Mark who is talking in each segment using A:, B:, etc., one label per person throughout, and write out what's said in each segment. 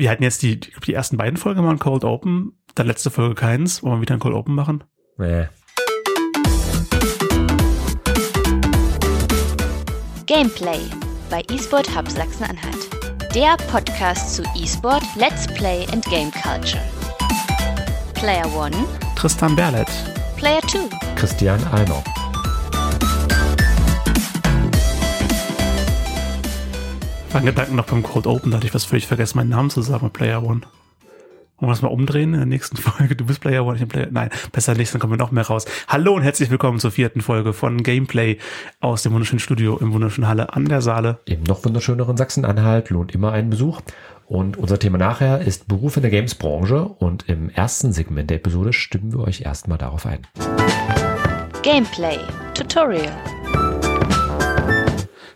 A: Wir hatten jetzt die, die ersten beiden Folgen mal ein Cold Open, dann letzte Folge keins. Wollen wir wieder ein Cold Open machen?
B: Nee.
C: Gameplay bei eSport Hub Sachsen-Anhalt. Der Podcast zu eSport, Let's Play and Game Culture. Player 1,
A: Tristan Berlet.
C: Player 2,
B: Christian Almer.
A: War ein Gedanken noch beim Cold Open, da hatte ich was völlig vergessen, meinen Namen zu sagen mit Player One. Wollen wir das mal umdrehen in der nächsten Folge? Du bist Player One, ich bin Player. Nein, besser nicht, dann kommen wir noch mehr raus. Hallo und herzlich willkommen zur vierten Folge von Gameplay aus dem wunderschönen Studio im wunderschönen Halle an der Saale.
B: Im noch wunderschöneren Sachsen-Anhalt lohnt immer einen Besuch. Und unser Thema nachher ist Beruf in der Games-Branche. Und im ersten Segment der Episode stimmen wir euch erstmal darauf ein.
C: Gameplay, Tutorial,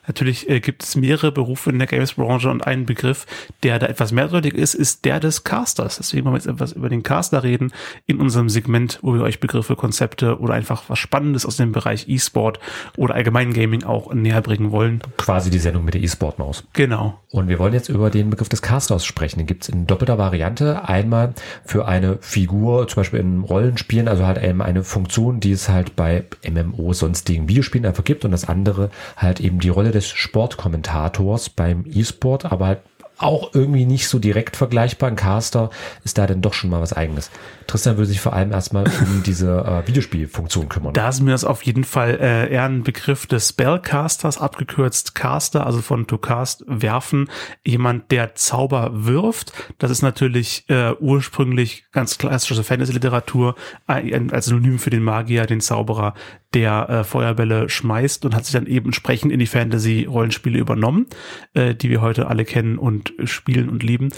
A: Natürlich äh, gibt es mehrere Berufe in der Games-Branche und ein Begriff, der da etwas mehrdeutig ist, ist der des Casters. Deswegen wollen wir jetzt etwas über den Caster reden in unserem Segment, wo wir euch Begriffe, Konzepte oder einfach was Spannendes aus dem Bereich E-Sport oder allgemein Gaming auch näher bringen wollen.
B: Quasi die Sendung mit der E-Sport-Maus.
A: Genau.
B: Und wir wollen jetzt über den Begriff des Casters sprechen. Den gibt es in doppelter Variante. Einmal für eine Figur, zum Beispiel in Rollenspielen, also halt eben eine Funktion, die es halt bei MMO sonstigen Videospielen einfach gibt. Und das andere halt eben die Rolle des Sportkommentators beim E-Sport, aber halt auch irgendwie nicht so direkt vergleichbar. Ein Caster ist da dann doch schon mal was eigenes. Tristan würde sich vor allem erstmal um diese äh, Videospielfunktion kümmern.
A: Da ist mir das auf jeden Fall äh, eher ein Begriff des Spellcasters, abgekürzt Caster, also von to cast, werfen. Jemand, der Zauber wirft. Das ist natürlich äh, ursprünglich ganz klassische Fantasy-Literatur, als Synonym für den Magier, den Zauberer, der äh, Feuerbälle schmeißt und hat sich dann eben entsprechend in die Fantasy-Rollenspiele übernommen, äh, die wir heute alle kennen und spielen und lieben.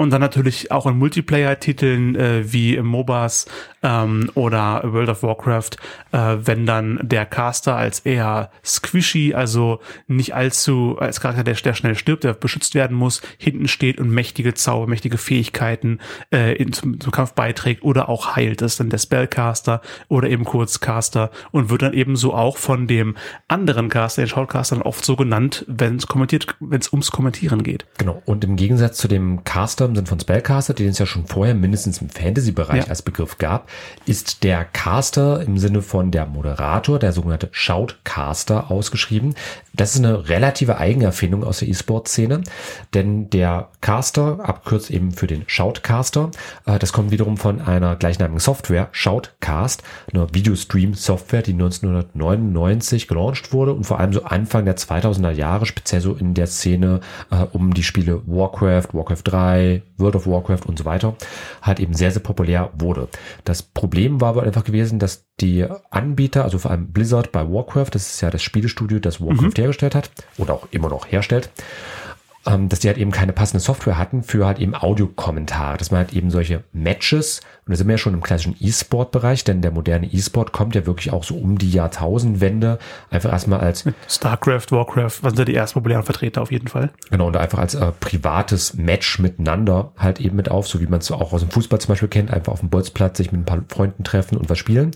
A: Und dann natürlich auch in Multiplayer-Titeln äh, wie MOBAs ähm, oder World of Warcraft, äh, wenn dann der Caster als eher squishy, also nicht allzu als Charakter, der, der schnell stirbt, der beschützt werden muss, hinten steht und mächtige Zauber, mächtige Fähigkeiten äh, in, zum, zum Kampf beiträgt oder auch heilt. Das ist dann der Spellcaster oder eben kurz Caster und wird dann ebenso auch von dem anderen Caster, den Shoutcaster, oft so genannt, wenn es kommentiert, wenn es ums Kommentieren geht.
B: Genau. Und im Gegensatz zu dem Caster sind von Spellcaster, den es ja schon vorher mindestens im Fantasy-Bereich
A: Ja.
B: als Begriff gab, ist der Caster im Sinne von der Moderator, der sogenannte Shoutcaster ausgeschrieben. Das ist eine relative Eigenerfindung aus der E-Sport-Szene, denn der Caster, abkürzt eben für den Shoutcaster, äh, das kommt wiederum von einer gleichnamigen Software, Shoutcast, einer Videostream-Software, die 1999 gelauncht wurde und vor allem so Anfang der 2000er Jahre, speziell so in der Szene äh, um die Spiele Warcraft, Warcraft 3, World of Warcraft und so weiter, halt eben sehr, sehr populär wurde. Das Problem war aber einfach gewesen, dass die Anbieter, also vor allem Blizzard bei Warcraft, das ist ja das Spielestudio, das Warcraft hergestellt hat oder auch immer noch herstellt, ähm, dass die halt eben keine passende Software hatten für halt eben Audiokommentare, dass man halt eben solche Matches, und da sind wir ja schon im klassischen E-Sport-Bereich, denn der moderne E-Sport kommt ja wirklich auch so um die Jahrtausendwende einfach erstmal als
A: StarCraft, Warcraft, was sind da die erst populären Vertreter auf jeden Fall.
B: Genau, und einfach als äh, privates Match miteinander halt eben mit auf, so wie man es auch aus dem Fußball zum Beispiel kennt, einfach auf dem Bolzplatz sich mit ein paar Freunden treffen und was spielen.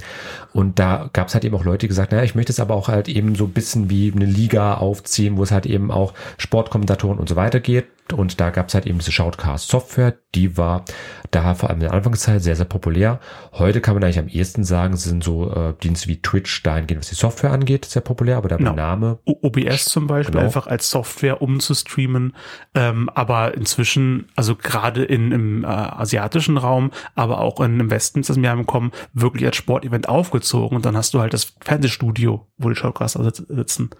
B: Und da gab es halt eben auch Leute, die gesagt, naja, ich möchte es aber auch halt eben so ein bisschen wie eine Liga aufziehen, wo es halt eben auch Sportkommentatoren und so weiter geht. Und da gab es halt eben diese Shoutcast-Software, die war da vor allem in der Anfangszeit sehr, sehr populär. Heute kann man eigentlich am ehesten sagen, sind so äh, Dienste wie Twitch dahingehend, was die Software angeht, sehr populär, aber der
A: Genau.
B: Name
A: OBS zum Beispiel,
B: Genau.
A: einfach als Software um zu streamen. Ähm, aber inzwischen, also gerade in, im äh, asiatischen Raum, aber auch in, im Westen ist das mehr im Kommen, wirklich als Sportevent aufgezogen. Und dann hast du halt das Fernsehstudio, wo die Shoutcaster sitz- sitzen.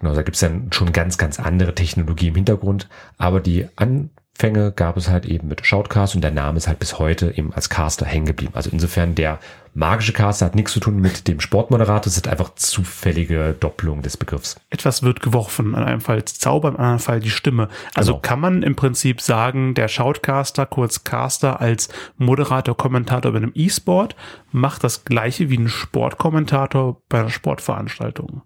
B: Genau, da gibt's dann schon ganz, ganz andere Technologie im Hintergrund. Aber die Anfänge gab es halt eben mit Shoutcast und der Name ist halt bis heute eben als Caster hängen geblieben. Also insofern der magische Caster hat nichts zu tun mit dem Sportmoderator, es ist einfach zufällige Doppelung des Begriffs.
A: Etwas wird geworfen, in einem Fall Zauber, im anderen Fall die Stimme. Also
B: Genau.
A: kann man im Prinzip sagen, der Shoutcaster, kurz Caster, als Moderator, Kommentator bei einem E-Sport macht das gleiche wie ein Sportkommentator bei einer Sportveranstaltung.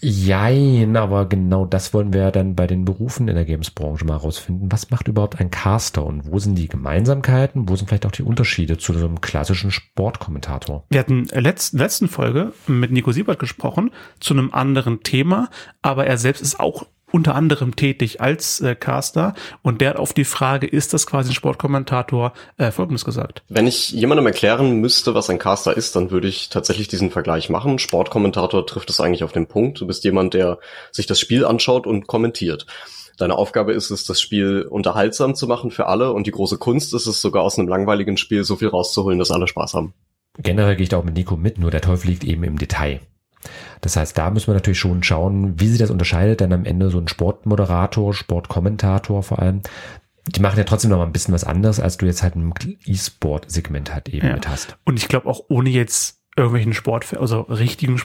B: Jein, aber genau das wollen wir ja dann bei den Berufen in der Games-Branche mal rausfinden. Was macht überhaupt ein Caster und wo sind die Gemeinsamkeiten, wo sind vielleicht auch die Unterschiede zu so einem klassischen Sportkommentator?
A: Wir hatten letzten, letzten Folge mit Nico Siebert gesprochen zu einem anderen Thema, aber er selbst ist auch unter anderem tätig als äh, Caster und der hat auf die Frage, ist das quasi ein Sportkommentator, äh, Folgendes gesagt.
D: Wenn ich jemandem erklären müsste, was ein Caster ist, dann würde ich tatsächlich diesen Vergleich machen. Sportkommentator trifft es eigentlich auf den Punkt. Du bist jemand, der sich das Spiel anschaut und kommentiert. Deine Aufgabe ist es, das Spiel unterhaltsam zu machen für alle und die große Kunst ist es sogar aus einem langweiligen Spiel so viel rauszuholen, dass alle Spaß haben.
B: Generell gehe ich da auch mit Nico mit, nur der Teufel liegt eben im Detail. Das heißt, da müssen wir natürlich schon schauen, wie sich das unterscheidet, denn am Ende so ein Sportmoderator, Sportkommentator vor allem, die machen ja trotzdem noch mal ein bisschen was anderes, als du jetzt halt im E-Sport-Segment halt eben
A: Ja.
B: mit hast.
A: Und ich glaube auch ohne jetzt irgendwelchen Sport, also richtigen,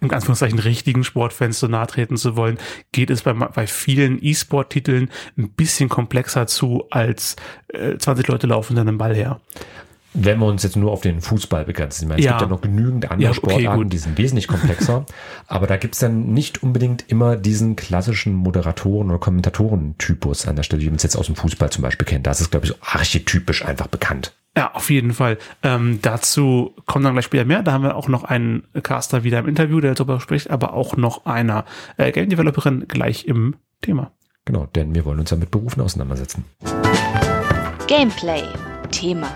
A: in Anführungszeichen richtigen Sportfans so nahe treten zu wollen, geht es bei, bei vielen E-Sport-Titeln ein bisschen komplexer zu, als äh, 20 Leute laufen dann einen Ball her.
B: Wenn wir uns jetzt nur auf den Fußball begrenzen, ich meine, es
A: Ja.
B: gibt ja noch genügend andere
A: Ja, okay,
B: Sportarten,
A: gut.
B: die sind wesentlich komplexer, aber da gibt's dann nicht unbedingt immer diesen klassischen Moderatoren- oder Kommentatoren-Typus an der Stelle, wie man es jetzt aus dem Fußball zum Beispiel kennt. Da ist es, glaube ich, so archetypisch einfach bekannt.
A: Ja, auf jeden Fall. Ähm, dazu kommt dann gleich später mehr. Da haben wir auch noch einen Caster wieder im Interview, der darüber spricht, aber auch noch einer äh, Game Developerin gleich im Thema.
B: Genau, denn wir wollen uns ja mit Berufen auseinandersetzen.
C: Gameplay. Thema.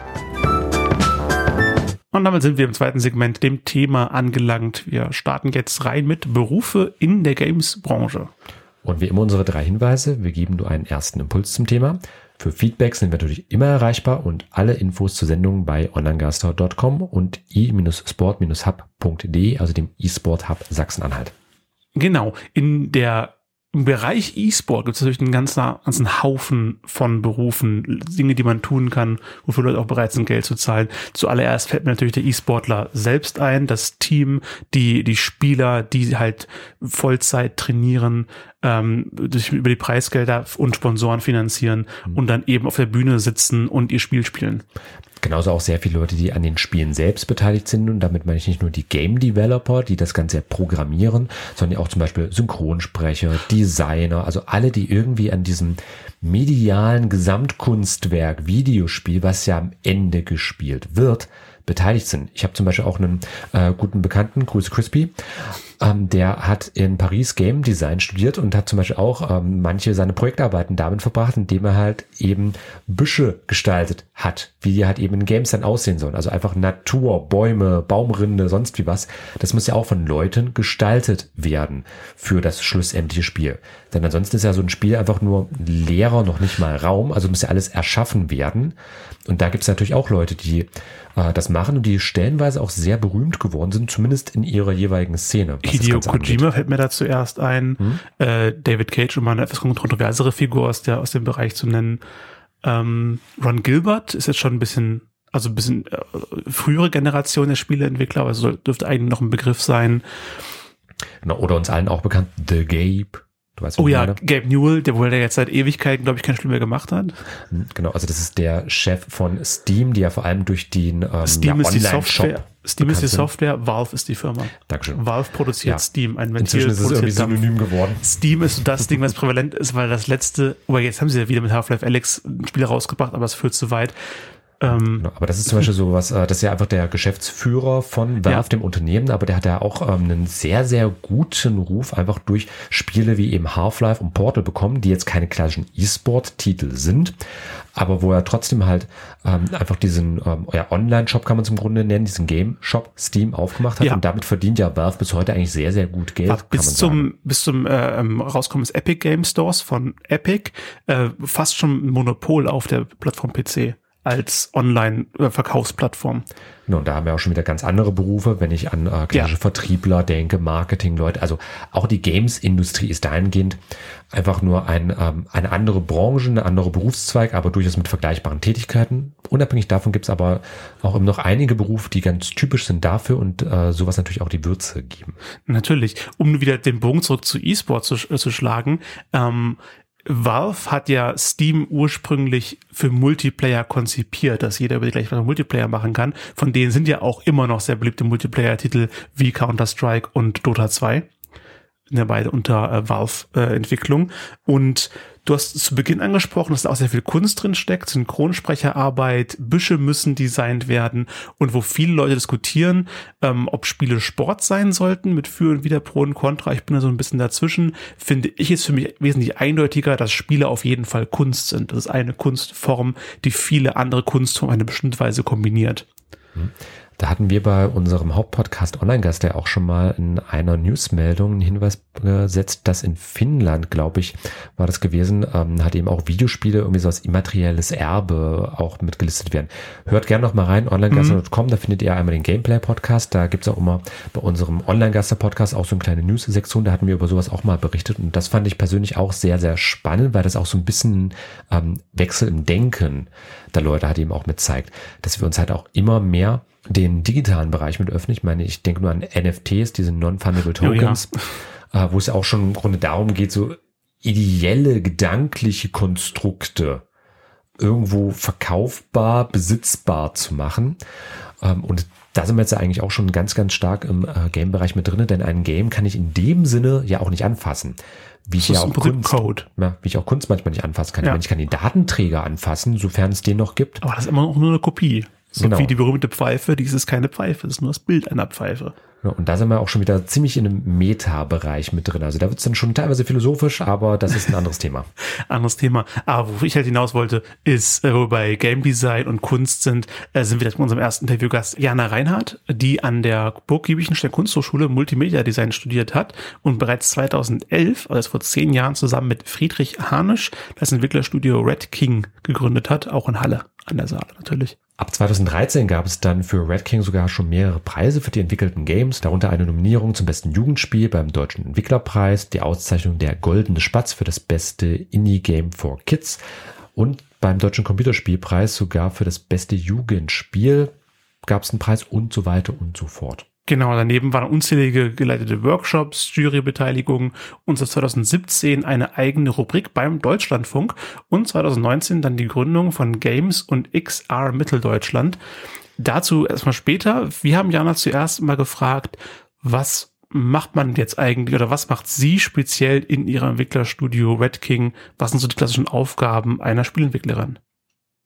A: Und damit sind wir im zweiten Segment dem Thema angelangt. Wir starten jetzt rein mit Berufe in der Games-Branche.
B: Und wie immer unsere drei Hinweise. Wir geben nur einen ersten Impuls zum Thema. Für Feedback sind wir natürlich immer erreichbar und alle Infos zur Sendung bei onlinegaster.com und i-sport-hub.de, also dem e-Sport Hub Sachsen-Anhalt.
A: Genau, in der im Bereich E-Sport gibt es natürlich einen ganzen, ganzen Haufen von Berufen, Dinge, die man tun kann, wofür Leute auch bereit sind, Geld zu zahlen. Zuallererst fällt mir natürlich der E-Sportler selbst ein, das Team, die, die Spieler, die halt Vollzeit trainieren, ähm, durch, über die Preisgelder und Sponsoren finanzieren und dann eben auf der Bühne sitzen und ihr Spiel spielen.
B: Genauso auch sehr viele Leute, die an den Spielen selbst beteiligt sind. Und damit meine ich nicht nur die Game Developer, die das Ganze programmieren, sondern auch zum Beispiel Synchronsprecher, Designer, also alle, die irgendwie an diesem medialen Gesamtkunstwerk, Videospiel, was ja am Ende gespielt wird, beteiligt sind. Ich habe zum Beispiel auch einen äh, guten Bekannten, Grüße Crispy, ähm, der hat in Paris Game Design studiert und hat zum Beispiel auch ähm, manche seine Projektarbeiten damit verbracht, indem er halt eben Büsche gestaltet hat, wie die halt eben in Games dann aussehen sollen. Also einfach Natur, Bäume, Baumrinde, sonst wie was. Das muss ja auch von Leuten gestaltet werden für das schlussendliche Spiel. Denn ansonsten ist ja so ein Spiel einfach nur leerer, noch nicht mal Raum. Also muss ja alles erschaffen werden. Und da gibt es natürlich auch Leute, die äh, das machen und die stellenweise auch sehr berühmt geworden sind, zumindest in ihrer jeweiligen Szene.
A: Hideo. Kojima fällt mir da zuerst ein. Äh, David Cage, um mal eine etwas kontroversere Figur aus, der, aus dem Bereich zu nennen. Ähm, Ron Gilbert ist jetzt schon ein bisschen, also ein bisschen äh, frühere Generation der Spieleentwickler, aber es soll- dürfte eigentlich noch ein Begriff sein.
B: Genau, oder uns allen auch bekannt, The Gabe. Du weißt,
A: Oh ja,
B: meine?
A: Gabe Newell, der wohl der jetzt seit Ewigkeiten, glaube ich, kein Spiel mehr gemacht hat.
B: Hm, Genau, also das ist der Chef von Steam, die ja vor allem durch den ähm,
A: Steam
B: ja,
A: ist die Software. Steam ist die. Software, Valve ist die Firma.
B: Dankeschön.
A: Valve produziert
B: Ja.
A: Steam, ein Ventil
B: Inzwischen ist es irgendwie
A: produziert Dampf.
B: synonym geworden.
A: Steam ist das Ding, was prävalent ist, weil das letzte, aber jetzt haben sie ja wieder mit Half-Life Alex ein Spiel rausgebracht, aber es führt zu weit. Ähm,
B: Genau, aber das ist zum Beispiel so was, äh, das ist ja einfach der Geschäftsführer von Valve,
A: Ja.
B: dem Unternehmen, aber der hat ja auch ähm, einen sehr, sehr guten Ruf einfach durch Spiele wie eben Half-Life und Portal bekommen, die jetzt keine klassischen E-Sport-Titel sind, aber wo er trotzdem halt ähm, einfach diesen ähm, ja, Online-Shop kann man zum Grunde nennen, diesen Game-Shop Steam aufgemacht hat
A: Ja.
B: und damit verdient ja Valve bis heute eigentlich sehr, sehr gut Geld, kann
A: bis zum, bis zum äh, ähm, Rauskommen des Epic Game Stores von Epic äh, fast schon ein Monopol auf der Plattform PC als Online-Verkaufsplattform.
B: Genau, und da haben wir auch schon wieder ganz andere Berufe, wenn ich an äh, klassische
A: Ja.
B: Vertriebler denke, Marketing-Leute. Also auch die Games-Industrie ist dahingehend einfach nur ein, ähm, eine andere Branche, eine andere Berufszweig, aber durchaus mit vergleichbaren Tätigkeiten. Unabhängig davon gibt es aber auch immer noch einige Berufe, die ganz typisch sind dafür und äh, sowas natürlich auch die Würze geben.
A: Natürlich, um wieder den Bogen zurück zu E-Sport zu, äh, zu schlagen. Ähm, Valve hat ja Steam ursprünglich für Multiplayer konzipiert, dass jeder über die gleiche Multiplayer machen kann. Von denen sind ja auch immer noch sehr beliebte Multiplayer-Titel wie Counter-Strike und Dota 2. in der beide unter äh, Valve-Entwicklung. Äh, und du hast zu Beginn angesprochen, dass da auch sehr viel Kunst drin steckt, Synchronsprecherarbeit, Büsche müssen designt werden und wo viele Leute diskutieren, ähm, ob Spiele Sport sein sollten mit Für und Wider Pro und Contra. Ich bin da so ein bisschen dazwischen. Finde ich es für mich wesentlich eindeutiger, dass Spiele auf jeden Fall Kunst sind. Das ist eine Kunstform, die viele andere Kunstformen eine bestimmte Weise kombiniert.
B: Mhm. Da hatten wir bei unserem Hauptpodcast Online-Gast ja auch schon mal in einer Newsmeldung einen Hinweis gesetzt, dass in Finnland, glaube ich, war das gewesen, ähm, hat eben auch Videospiele irgendwie so als immaterielles Erbe auch mitgelistet werden. Hört gerne noch mal rein, onlinegaster.com, mhm. da findet ihr einmal den Gameplay-Podcast, da gibt's auch immer bei unserem Online-Gaster-Podcast auch so eine kleine News-Sektion, da hatten wir über sowas auch mal berichtet und das fand ich persönlich auch sehr, sehr spannend, weil das auch so ein bisschen ähm, Wechsel im Denken der Leute hat eben auch mit zeigt, dass wir uns halt auch immer mehr den digitalen Bereich mit öffnen. Ich meine, ich denke nur an NFTs, diese Non-Fungible Tokens, oh ja. äh, wo es auch schon im Grunde darum geht, so ideelle, gedankliche Konstrukte irgendwo verkaufbar, besitzbar zu machen. Ähm, und da sind wir jetzt eigentlich auch schon ganz, ganz stark im äh, Game-Bereich mit drinne, denn ein Game kann ich in dem Sinne ja auch nicht anfassen. Wie ich ja auch Kunst. Ja, wie ich auch Kunst manchmal nicht anfassen kann. Ja. Ich kann den Datenträger anfassen, sofern es den noch gibt.
A: Aber das ist immer noch nur eine Kopie. So genau. wie die berühmte Pfeife, dies ist keine Pfeife, das ist nur das Bild einer Pfeife.
B: Ja, und da sind wir auch schon wieder ziemlich in einem Meta-Bereich mit drin. Also da wird es dann schon teilweise philosophisch, aber das ist ein anderes Thema.
A: anderes Thema. Aber wo ich halt hinaus wollte, ist, äh, wo wir bei Game Design und Kunst sind, äh, sind wir jetzt mit unserem ersten Interviewgast Jana Reinhardt, die an der Burggiebichenstein Kunsthochschule Multimedia Design studiert hat und bereits 2011, also vor zehn Jahren, zusammen mit Friedrich Harnisch das Entwicklerstudio Red King gegründet hat, auch in Halle an der Saale natürlich.
B: Ab 2013 gab es dann für Red King sogar schon mehrere Preise für die entwickelten Games, darunter eine Nominierung zum besten Jugendspiel beim Deutschen Entwicklerpreis, die Auszeichnung der Goldene Spatz für das beste Indie-Game for Kids und beim Deutschen Computerspielpreis sogar für das beste Jugendspiel gab es einen Preis und so weiter und so fort.
A: Genau, daneben waren unzählige geleitete Workshops, Jurybeteiligung und seit 2017 eine eigene Rubrik beim Deutschlandfunk und 2019 dann die Gründung von Games und XR Mitteldeutschland. Dazu erstmal später. Wir haben Jana zuerst mal gefragt, was macht man jetzt eigentlich oder was macht sie speziell in ihrem Entwicklerstudio Red King? Was sind so die klassischen Aufgaben einer Spielentwicklerin?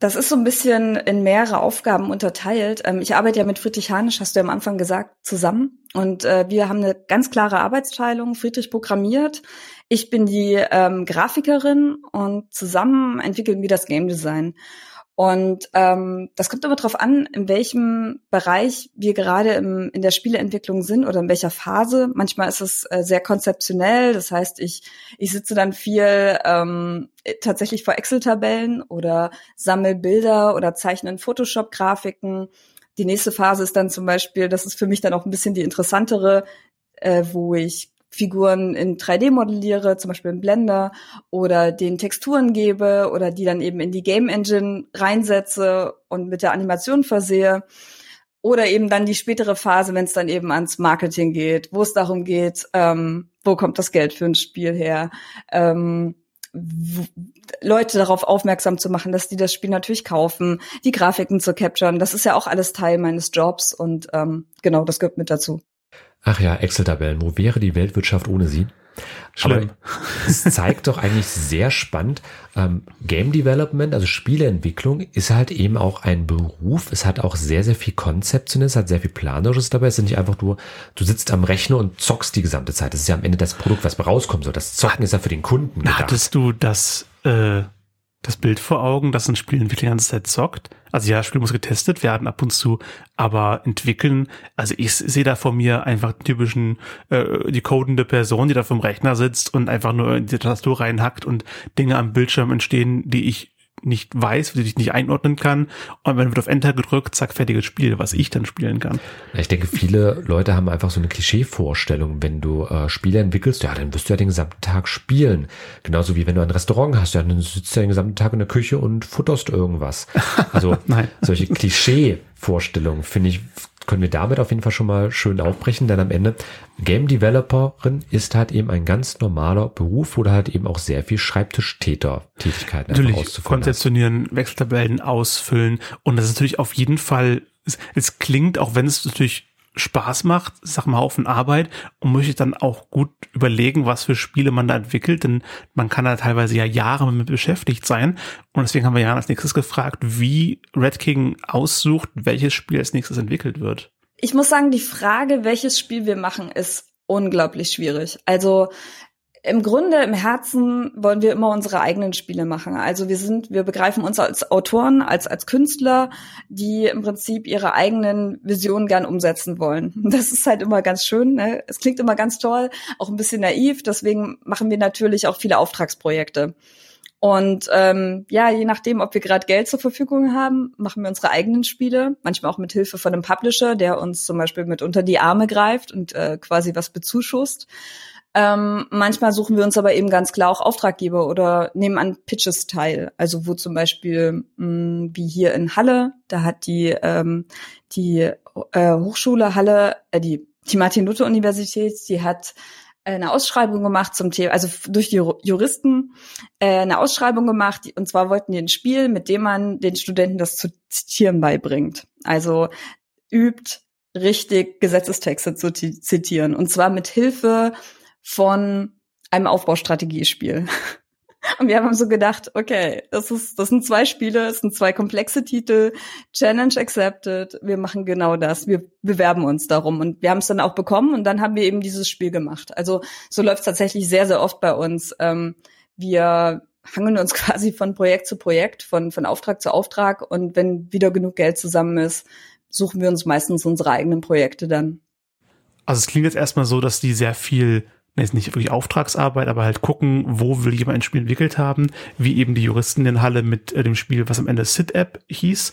E: Das ist so ein bisschen in mehrere Aufgaben unterteilt. Ähm, ich arbeite ja mit Friedrich Hanisch, hast du ja am Anfang gesagt, zusammen. Und äh, wir haben eine ganz klare Arbeitsteilung. Friedrich programmiert. Ich bin die ähm, Grafikerin und zusammen entwickeln wir das Game Design. Und ähm, das kommt aber darauf an, in welchem Bereich wir gerade im, in der Spieleentwicklung sind oder in welcher Phase. Manchmal ist es äh, sehr konzeptionell, das heißt, ich, ich sitze dann viel ähm, tatsächlich vor Excel-Tabellen oder sammle Bilder oder zeichne in Photoshop-Grafiken. Die nächste Phase ist dann zum Beispiel, das ist für mich dann auch ein bisschen die interessantere, äh, wo ich Figuren in 3D modelliere, zum Beispiel in Blender, oder den Texturen gebe oder die dann eben in die Game Engine reinsetze und mit der Animation versehe. Oder eben dann die spätere Phase, wenn es dann eben ans Marketing geht, wo es darum geht, ähm, wo kommt das Geld für ein Spiel her, ähm, Leute darauf aufmerksam zu machen, dass die das Spiel natürlich kaufen, die Grafiken zu capturen. Das ist ja auch alles Teil meines Jobs und ähm, genau, das gehört mit dazu.
B: Ach ja, Excel-Tabellen. Wo wäre die Weltwirtschaft ohne sie? Schlimm. Aber es zeigt doch eigentlich sehr spannend, ähm, Game Development, also Spieleentwicklung, ist halt eben auch ein Beruf. Es hat auch sehr, sehr viel Konzeptionelles, hat sehr viel Planerisches dabei. Es ist nicht einfach nur, du sitzt am Rechner und zockst die gesamte Zeit. Das ist ja am Ende das Produkt, was rauskommt. So, das Zocken ist ja für den Kunden
A: gedacht. Hattest du das, äh, das Bild vor Augen, dass ein Spieleentwickler die ganze Zeit zockt? Also ja, Spiel muss getestet werden ab und zu, aber entwickeln, also ich sehe da vor mir einfach typischen, äh, die codende Person, die da vom Rechner sitzt und einfach nur in die Tastatur reinhackt und Dinge am Bildschirm entstehen, die ich nicht weiß, die ich nicht einordnen kann. Und wenn wird auf Enter gedrückt, zack, fertiges Spiel, was ich dann spielen kann.
B: Ich denke, viele Leute haben einfach so eine Klischee-Vorstellung. Wenn du äh, Spiele entwickelst, ja, dann wirst du ja den gesamten Tag spielen. Genauso wie wenn du ein Restaurant hast, ja, dann sitzt du ja den gesamten Tag in der Küche und futterst irgendwas. Also solche Klischee-Vorstellungen, finde ich, können wir damit auf jeden Fall schon mal schön aufbrechen, denn am Ende Game Developerin ist halt eben ein ganz normaler Beruf, wo du halt eben auch sehr viel Schreibtischtäter-Tätigkeiten
A: Natürlich konzeptionieren, Wechseltabellen ausfüllen und das ist natürlich auf jeden Fall, es, es klingt, auch wenn es natürlich Spaß macht, sag mal Haufen Arbeit und möchte dann auch gut überlegen, was für Spiele man da entwickelt, denn man kann da teilweise ja Jahre mit beschäftigt sein und deswegen haben wir ja als nächstes gefragt, wie Red King aussucht, welches Spiel als nächstes entwickelt wird.
E: Ich muss sagen, die Frage, welches Spiel wir machen, ist unglaublich schwierig. Also im Grunde, im Herzen wollen wir immer unsere eigenen Spiele machen. Also wir sind, wir begreifen uns als Autoren, als, als Künstler, die im Prinzip ihre eigenen Visionen gern umsetzen wollen. Das ist halt immer ganz schön. Ne? Es klingt immer ganz toll, auch ein bisschen naiv. Deswegen machen wir natürlich auch viele Auftragsprojekte. Und ähm, ja, je nachdem, ob wir gerade Geld zur Verfügung haben, machen wir unsere eigenen Spiele. Manchmal auch mit Hilfe von einem Publisher, der uns zum Beispiel mit unter die Arme greift und äh, quasi was bezuschusst. Ähm, manchmal suchen wir uns aber eben ganz klar auch Auftraggeber oder nehmen an Pitches teil. Also wo zum Beispiel mh, mm, wie hier in Halle, da hat die ähm, die äh, Hochschule Halle, äh, die die Martin-Luther-Universität, die hat äh, eine Ausschreibung gemacht zum Thema, also durch die Juristen äh, eine Ausschreibung gemacht, und zwar wollten die ein Spiel, mit dem man den Studenten das zu zitieren beibringt. Also übt richtig Gesetzestexte zu zitieren und zwar mit Hilfe von einem Aufbaustrategiespiel. Und wir haben so gedacht, okay, das ist, das sind zwei Spiele, es sind zwei komplexe Titel, Challenge accepted, wir machen genau das, wir bewerben uns darum und wir haben es dann auch bekommen und dann haben wir eben dieses Spiel gemacht. Also so läuft es tatsächlich sehr, sehr oft bei uns. Ähm, wir hangeln uns quasi von Projekt zu Projekt, von, von Auftrag zu Auftrag und wenn wieder genug Geld zusammen ist, suchen wir uns meistens unsere eigenen Projekte dann.
A: Also es klingt jetzt erstmal so, dass die sehr viel jetzt nicht wirklich Auftragsarbeit, aber halt gucken, wo will jemand ein Spiel entwickelt haben, wie eben die Juristen in Halle mit äh, dem Spiel, was am Ende Sit-App hieß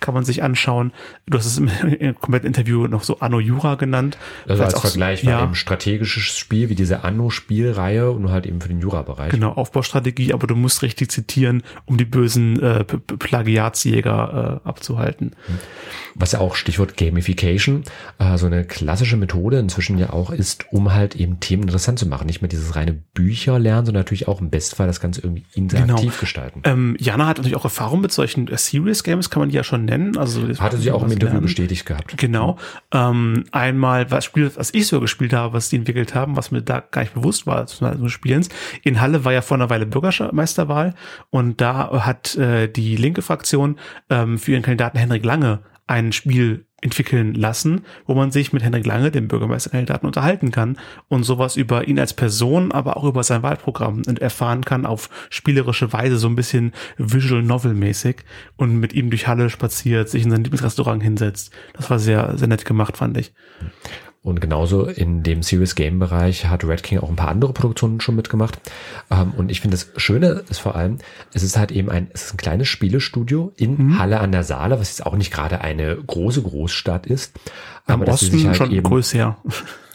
A: kann man sich anschauen. Du hast es im, im kompletten Interview noch so Anno Jura genannt.
B: Also als Vergleich war ja, eben strategisches Spiel wie diese Anno-Spielreihe und nur halt eben für den Jura-Bereich.
A: Genau, Aufbaustrategie, aber du musst richtig zitieren, um die bösen äh, Plagiatsjäger äh, abzuhalten.
B: Was ja auch Stichwort Gamification, äh, so eine klassische Methode inzwischen ja auch ist, um halt eben Themen interessant zu machen. Nicht mehr dieses reine Bücher lernen, sondern natürlich auch im Bestfall das Ganze irgendwie interaktiv genau. gestalten.
A: Ähm, Jana hat natürlich auch Erfahrung mit solchen äh, Serious Games, kann man die ja schon nennen. Also
B: hatte sie auch im Interview lernen. bestätigt gehabt.
A: Genau. Ähm, einmal was Spiel, was ich so gespielt habe, was die entwickelt haben, was mir da gar nicht bewusst war des Spielens. In Halle war ja vor einer Weile Bürgermeisterwahl und da hat äh, die linke Fraktion ähm, für ihren Kandidaten Henrik Lange ein Spiel entwickeln lassen, wo man sich mit Henrik Lange, dem Bürgermeisterkandidaten, unterhalten kann und sowas über ihn als Person, aber auch über sein Wahlprogramm erfahren kann auf spielerische Weise, so ein bisschen Visual Novel mäßig und mit ihm durch Halle spaziert, sich in sein Lieblingsrestaurant hinsetzt. Das war sehr, sehr nett gemacht, fand ich.
B: Und genauso in dem Serious Game Bereich hat Red King auch ein paar andere Produktionen schon mitgemacht. Ähm, und ich finde das Schöne ist vor allem, es ist halt eben ein, es ist ein kleines Spielestudio in mhm. Halle an der Saale, was jetzt auch nicht gerade eine große Großstadt ist.
A: Am aber Osten halt schon eben, größer.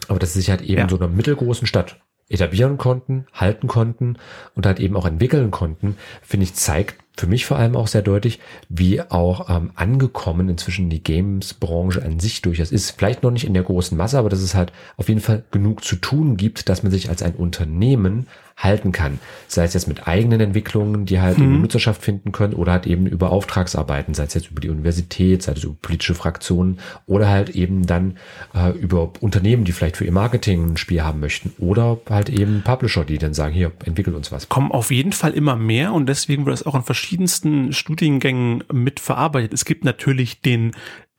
B: Aber dass sie sich halt eben ja. so einer mittelgroßen Stadt etablieren konnten, halten konnten und halt eben auch entwickeln konnten, finde ich, zeigt für mich vor allem auch sehr deutlich, wie auch ähm, angekommen inzwischen die Games-Branche an sich durchaus ist. Vielleicht noch nicht in der großen Masse, aber dass es halt auf jeden Fall genug zu tun gibt, dass man sich als ein Unternehmen halten kann. Sei es jetzt mit eigenen Entwicklungen, die halt mhm. Nutzerschaft finden können oder halt eben über Auftragsarbeiten, sei es jetzt über die Universität, sei es über politische Fraktionen oder halt eben dann äh, über Unternehmen, die vielleicht für ihr Marketing ein Spiel haben möchten oder halt eben Publisher, die dann sagen, hier, entwickelt uns was.
A: Kommen auf jeden Fall immer mehr und deswegen wird es auch in verschiedensten Studiengängen mit verarbeitet. Es gibt natürlich den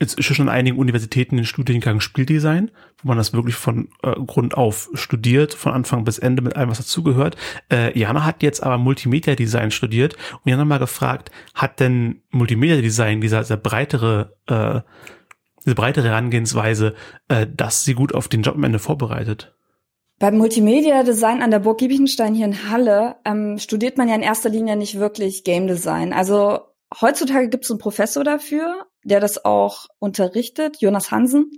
A: es ist schon an einigen Universitäten den Studiengang Spieldesign, wo man das wirklich von äh, Grund auf studiert, von Anfang bis Ende mit allem, was dazugehört. Äh, Jana hat jetzt aber Multimedia Design studiert und Jana mal gefragt, hat denn Multimedia Design, dieser, dieser breitere, äh, diese breitere Herangehensweise, äh, dass sie gut auf den Job am Ende vorbereitet?
E: Beim Multimedia Design an der Burg Giebichenstein hier in Halle ähm, studiert man ja in erster Linie nicht wirklich Game Design. Also heutzutage gibt es einen Professor dafür, der das auch unterrichtet, Jonas Hansen.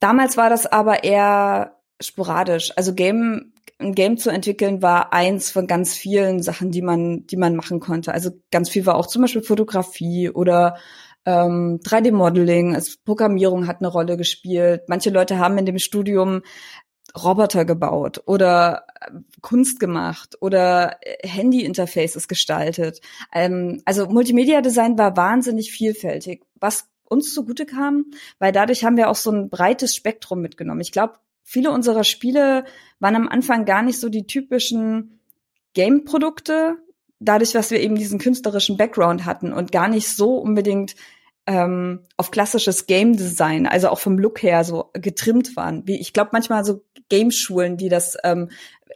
E: Damals war das aber eher sporadisch. Also Game, ein Game zu entwickeln war eins von ganz vielen Sachen, die man, die man machen konnte. Also ganz viel war auch zum Beispiel Fotografie oder ähm, 3D-Modeling, also Programmierung hat eine Rolle gespielt. Manche Leute haben in dem Studium Roboter gebaut oder äh, Kunst gemacht oder äh, Handy-Interfaces gestaltet. Ähm, also Multimedia-Design war wahnsinnig vielfältig. Was uns zugute kam, weil dadurch haben wir auch so ein breites Spektrum mitgenommen. Ich glaube, viele unserer Spiele waren am Anfang gar nicht so die typischen Game-Produkte, dadurch, dass wir eben diesen künstlerischen Background hatten und gar nicht so unbedingt ähm, auf klassisches Game Design, also auch vom Look her so getrimmt waren. Wie ich glaube manchmal so Gameschulen, die das ähm,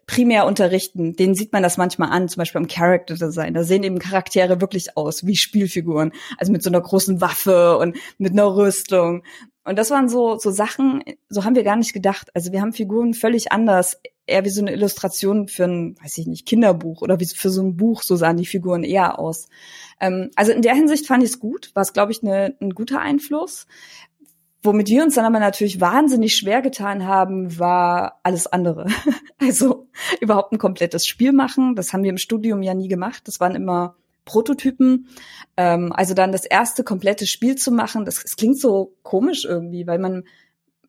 E: primär unterrichten, denen sieht man das manchmal an, zum Beispiel am Character Design. Da sehen eben Charaktere wirklich aus wie Spielfiguren, also mit so einer großen Waffe und mit einer Rüstung. Und das waren so so Sachen, so haben wir gar nicht gedacht. Also wir haben Figuren völlig anders, eher wie so eine Illustration für ein, weiß ich nicht, Kinderbuch oder wie für so ein Buch, so sahen die Figuren eher aus. Ähm, also in der Hinsicht fand ich es gut, war es, glaube ich, ne, ein guter Einfluss. Womit wir uns dann aber natürlich wahnsinnig schwer getan haben, war alles andere. also überhaupt ein komplettes Spiel machen. Das haben wir im Studium ja nie gemacht. Das waren immer Prototypen. Ähm, also dann das erste komplette Spiel zu machen, das, das klingt so komisch irgendwie, weil man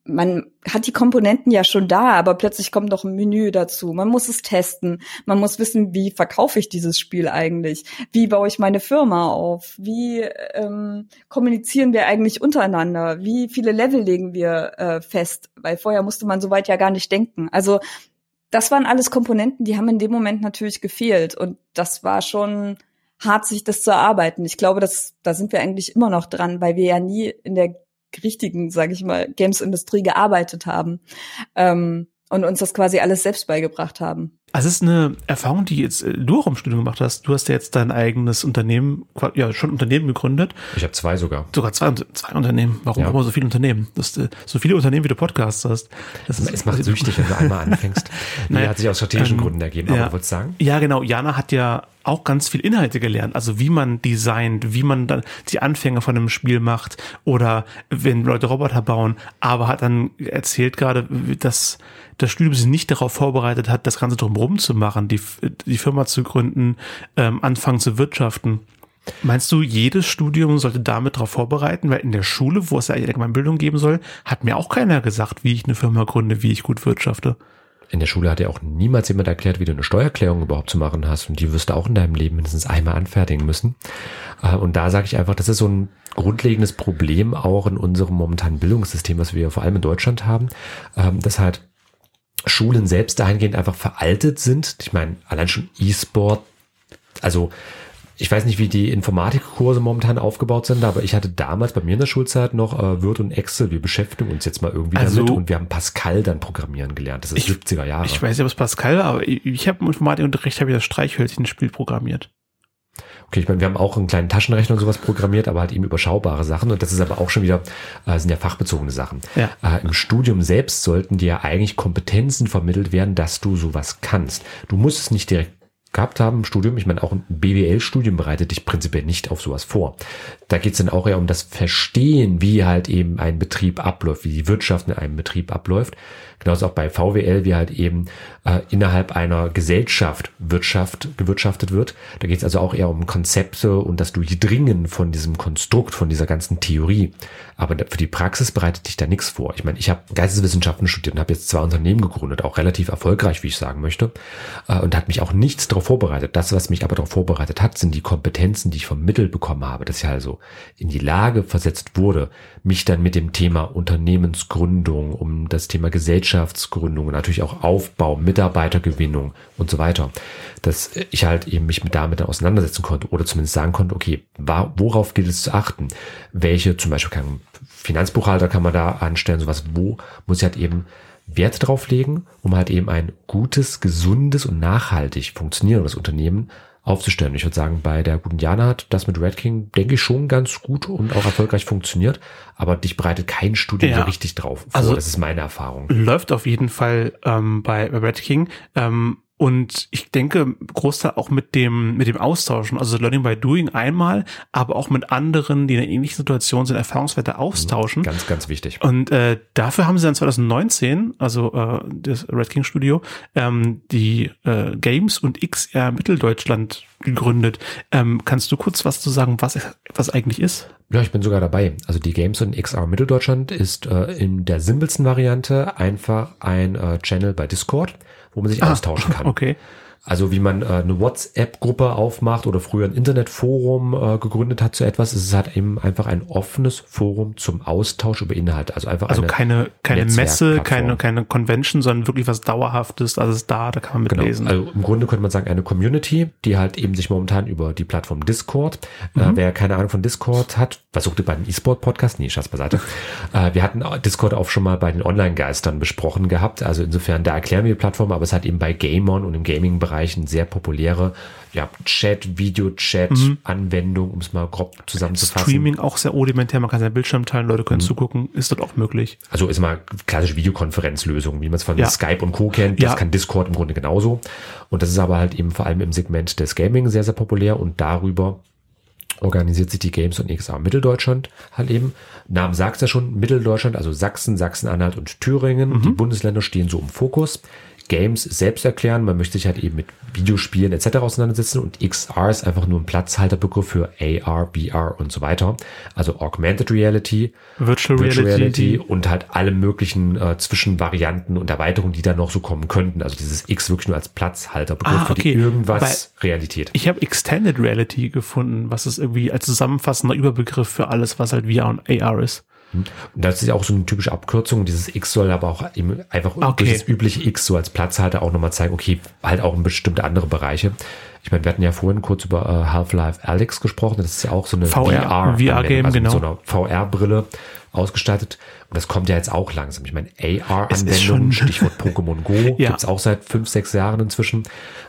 E: man hat die Komponenten ja schon da, aber plötzlich kommt noch ein Menü dazu. Man muss es testen. Man muss wissen, wie verkaufe ich dieses Spiel eigentlich? Wie baue ich meine Firma auf? Wie ähm, kommunizieren wir eigentlich untereinander? Wie viele Level legen wir äh, fest? Weil vorher musste man soweit ja gar nicht denken. Also das waren alles Komponenten, die haben in dem Moment natürlich gefehlt. Und das war schon hart, sich das zu erarbeiten. Ich glaube, dass, da sind wir eigentlich immer noch dran, weil wir ja nie in der richtigen, sage ich mal, Games-Industrie gearbeitet haben ähm, und uns das quasi alles selbst beigebracht haben.
A: Also es ist eine Erfahrung, die jetzt äh, du auch im Studium gemacht hast. Du hast ja jetzt dein eigenes Unternehmen, ja schon Unternehmen gegründet.
B: Ich habe zwei sogar.
A: Sogar zwei, zwei Unternehmen. Warum ja. immer so viele Unternehmen? Das, äh, so viele Unternehmen, wie du Podcasts hast.
B: Das ist, es macht süchtig, wenn du einmal anfängst. naja, hat sich aus strategischen ähm, Gründen ergeben. Aber
A: ja,
B: wolltest sagen?
A: Ja, genau. Jana hat ja auch ganz viel Inhalte gelernt, also wie man designt, wie man dann die Anfänge von einem Spiel macht oder wenn Leute Roboter bauen, aber hat dann erzählt gerade, dass das Studium sich nicht darauf vorbereitet hat, das Ganze drumherum zu machen, die, die Firma zu gründen, ähm, anfangen zu wirtschaften. Meinst du, jedes Studium sollte damit darauf vorbereiten? Weil in der Schule, wo es ja allgemeine Bildung geben soll, hat mir auch keiner gesagt, wie ich eine Firma gründe, wie ich gut wirtschafte.
B: In der Schule hat ja auch niemals jemand erklärt, wie du eine Steuererklärung überhaupt zu machen hast. Und die wirst du auch in deinem Leben mindestens einmal anfertigen müssen. Äh, und da sage ich einfach, das ist so ein grundlegendes Problem auch in unserem momentanen Bildungssystem, was wir vor allem in Deutschland haben, ähm, dass halt Schulen selbst dahingehend einfach veraltet sind. Ich meine, allein schon E-Sport, also ich weiß nicht, wie die Informatikkurse momentan aufgebaut sind, aber ich hatte damals bei mir in der Schulzeit noch äh, Word und Excel. Wir beschäftigen uns jetzt mal irgendwie also, damit und wir haben Pascal dann programmieren gelernt. Das ist ich, 70er Jahre.
A: Ich weiß ja, was Pascal aber ich, ich habe im Informatikunterricht habe ich das Streichhölzchen-Spiel programmiert.
B: Okay, ich meine, wir haben auch einen kleinen Taschenrechner und sowas programmiert, aber halt eben überschaubare Sachen. Und das ist aber auch schon wieder, äh, sind ja fachbezogene Sachen. Ja. Äh, Im Studium selbst sollten dir eigentlich Kompetenzen vermittelt werden, dass du sowas kannst. Du musst es nicht direkt gehabt haben im Studium. Ich meine, auch ein BWL-Studium bereitet dich prinzipiell nicht auf sowas vor. Da geht es dann auch eher um das Verstehen, wie halt eben ein Betrieb abläuft, wie die Wirtschaft in einem Betrieb abläuft. Genauso auch bei VWL, wie halt eben äh, innerhalb einer Gesellschaft Wirtschaft gewirtschaftet wird. Da geht es also auch eher um Konzepte und das Durchdringen von diesem Konstrukt, von dieser ganzen Theorie. Aber für die Praxis bereitet dich da nichts vor. Ich meine, ich habe Geisteswissenschaften studiert und habe jetzt zwei Unternehmen gegründet, auch relativ erfolgreich, wie ich sagen möchte, äh, und hat mich auch nichts darauf vorbereitet. Das, was mich aber darauf vorbereitet hat, sind die Kompetenzen, die ich vermittelt bekommen habe, dass ich also in die Lage versetzt wurde, mich dann mit dem Thema Unternehmensgründung, um das Thema Gesellschaftsgründung, natürlich auch Aufbau, Mitarbeitergewinnung und so weiter, dass ich halt eben mich mit damit auseinandersetzen konnte oder zumindest sagen konnte, okay, worauf gilt es zu achten? Welche, zum Beispiel kein Finanzbuchhalter kann man da anstellen, sowas, wo muss ich halt eben Wert drauf legen, um halt eben ein gutes, gesundes und nachhaltig funktionierendes Unternehmen aufzustellen. Ich würde sagen, bei der guten Jana hat das mit Red King, denke ich, schon ganz gut und auch erfolgreich funktioniert, aber dich bereitet kein Studium ja. so richtig drauf vor. Also, das ist meine Erfahrung.
A: Läuft auf jeden Fall ähm, bei, bei Red King. Ähm, und ich denke, Großteil auch mit dem, mit dem Austauschen, also Learning by Doing einmal, aber auch mit anderen, die in einer ähnlichen Situation sind, Erfahrungswerte austauschen.
B: Ganz, ganz wichtig.
A: Und äh, dafür haben sie dann 2019, also äh, das Red King Studio, ähm, die äh, Games und XR Mitteldeutschland gegründet. Ähm, kannst du kurz was zu sagen, was, was eigentlich ist?
B: Ja, ich bin sogar dabei. Also die Games und XR Mitteldeutschland ist äh, in der simpelsten Variante einfach ein äh, Channel bei Discord wo man sich ah, austauschen kann.
A: Okay.
B: Also wie man äh, eine WhatsApp-Gruppe aufmacht oder früher ein Internetforum äh, gegründet hat zu etwas, ist es halt eben einfach ein offenes Forum zum Austausch über Inhalte. Also einfach
A: also keine keine Messe, keine keine Convention, sondern wirklich was dauerhaftes. Also ist da, da kann man mitlesen.
B: Genau. Also im Grunde könnte man sagen eine Community, die halt eben sich momentan über die Plattform Discord. Äh, mhm. Äh, wer keine Ahnung von Discord hat, versuchte bei den E-Sport-Podcast, nee, Schatz beiseite. äh, wir hatten Discord auch schon mal bei den Online-Geistern besprochen gehabt. Also insofern, da erklären wir die Plattform, aber es hat eben bei Gamon und im Gaming-Bereich Bereichen sehr populäre ja, Chat, Video-Chat-Anwendung, mhm. um es mal grob zusammenzufassen.
A: Streaming auch sehr rudimentär, man kann seinen Bildschirm teilen, Leute können mhm. zugucken, ist dort auch möglich.
B: Also ist mal klassische Videokonferenzlösung, wie man es von ja. Skype und Co. kennt, das ja. kann Discord im Grunde genauso. Und das ist aber halt eben vor allem im Segment des Gaming sehr, sehr populär und darüber organisiert sich die Games und XR Mitteldeutschland halt eben. Namen sagt ja schon, Mitteldeutschland, also Sachsen, Sachsen-Anhalt und Thüringen. Mhm. Die Bundesländer stehen so im Fokus. Games selbst erklären. Man möchte sich halt eben mit Videospielen etc. auseinandersetzen und XR ist einfach nur ein Platzhalterbegriff für AR, VR und so weiter. Also Augmented Reality,
A: Virtual, Virtual Reality, Reality,
B: und halt alle möglichen äh, Zwischenvarianten und Erweiterungen, die da noch so kommen könnten. Also dieses X wirklich nur als Platzhalterbegriff ah, okay. für irgendwas Weil Realität.
A: Ich habe Extended Reality gefunden, was ist irgendwie als zusammenfassender Überbegriff für alles, was halt VR und AR ist.
B: Und das ist ja auch so eine typische Abkürzung. Dieses X soll aber auch eben einfach okay. durch das übliche X so als Platzhalter auch nochmal zeigen, okay, halt auch in bestimmte andere Bereiche. Ich meine, wir hatten ja vorhin kurz über äh, Half-Life Alyx gesprochen. Das ist ja auch so eine
A: VR-Game, VR also genau.
B: so einer VR-Brille ausgestaltet. Und das kommt ja jetzt auch langsam. Ich meine, AR-Anwendungen, Stichwort Pokémon Go, ja. gibt's auch seit fünf, sechs Jahren inzwischen.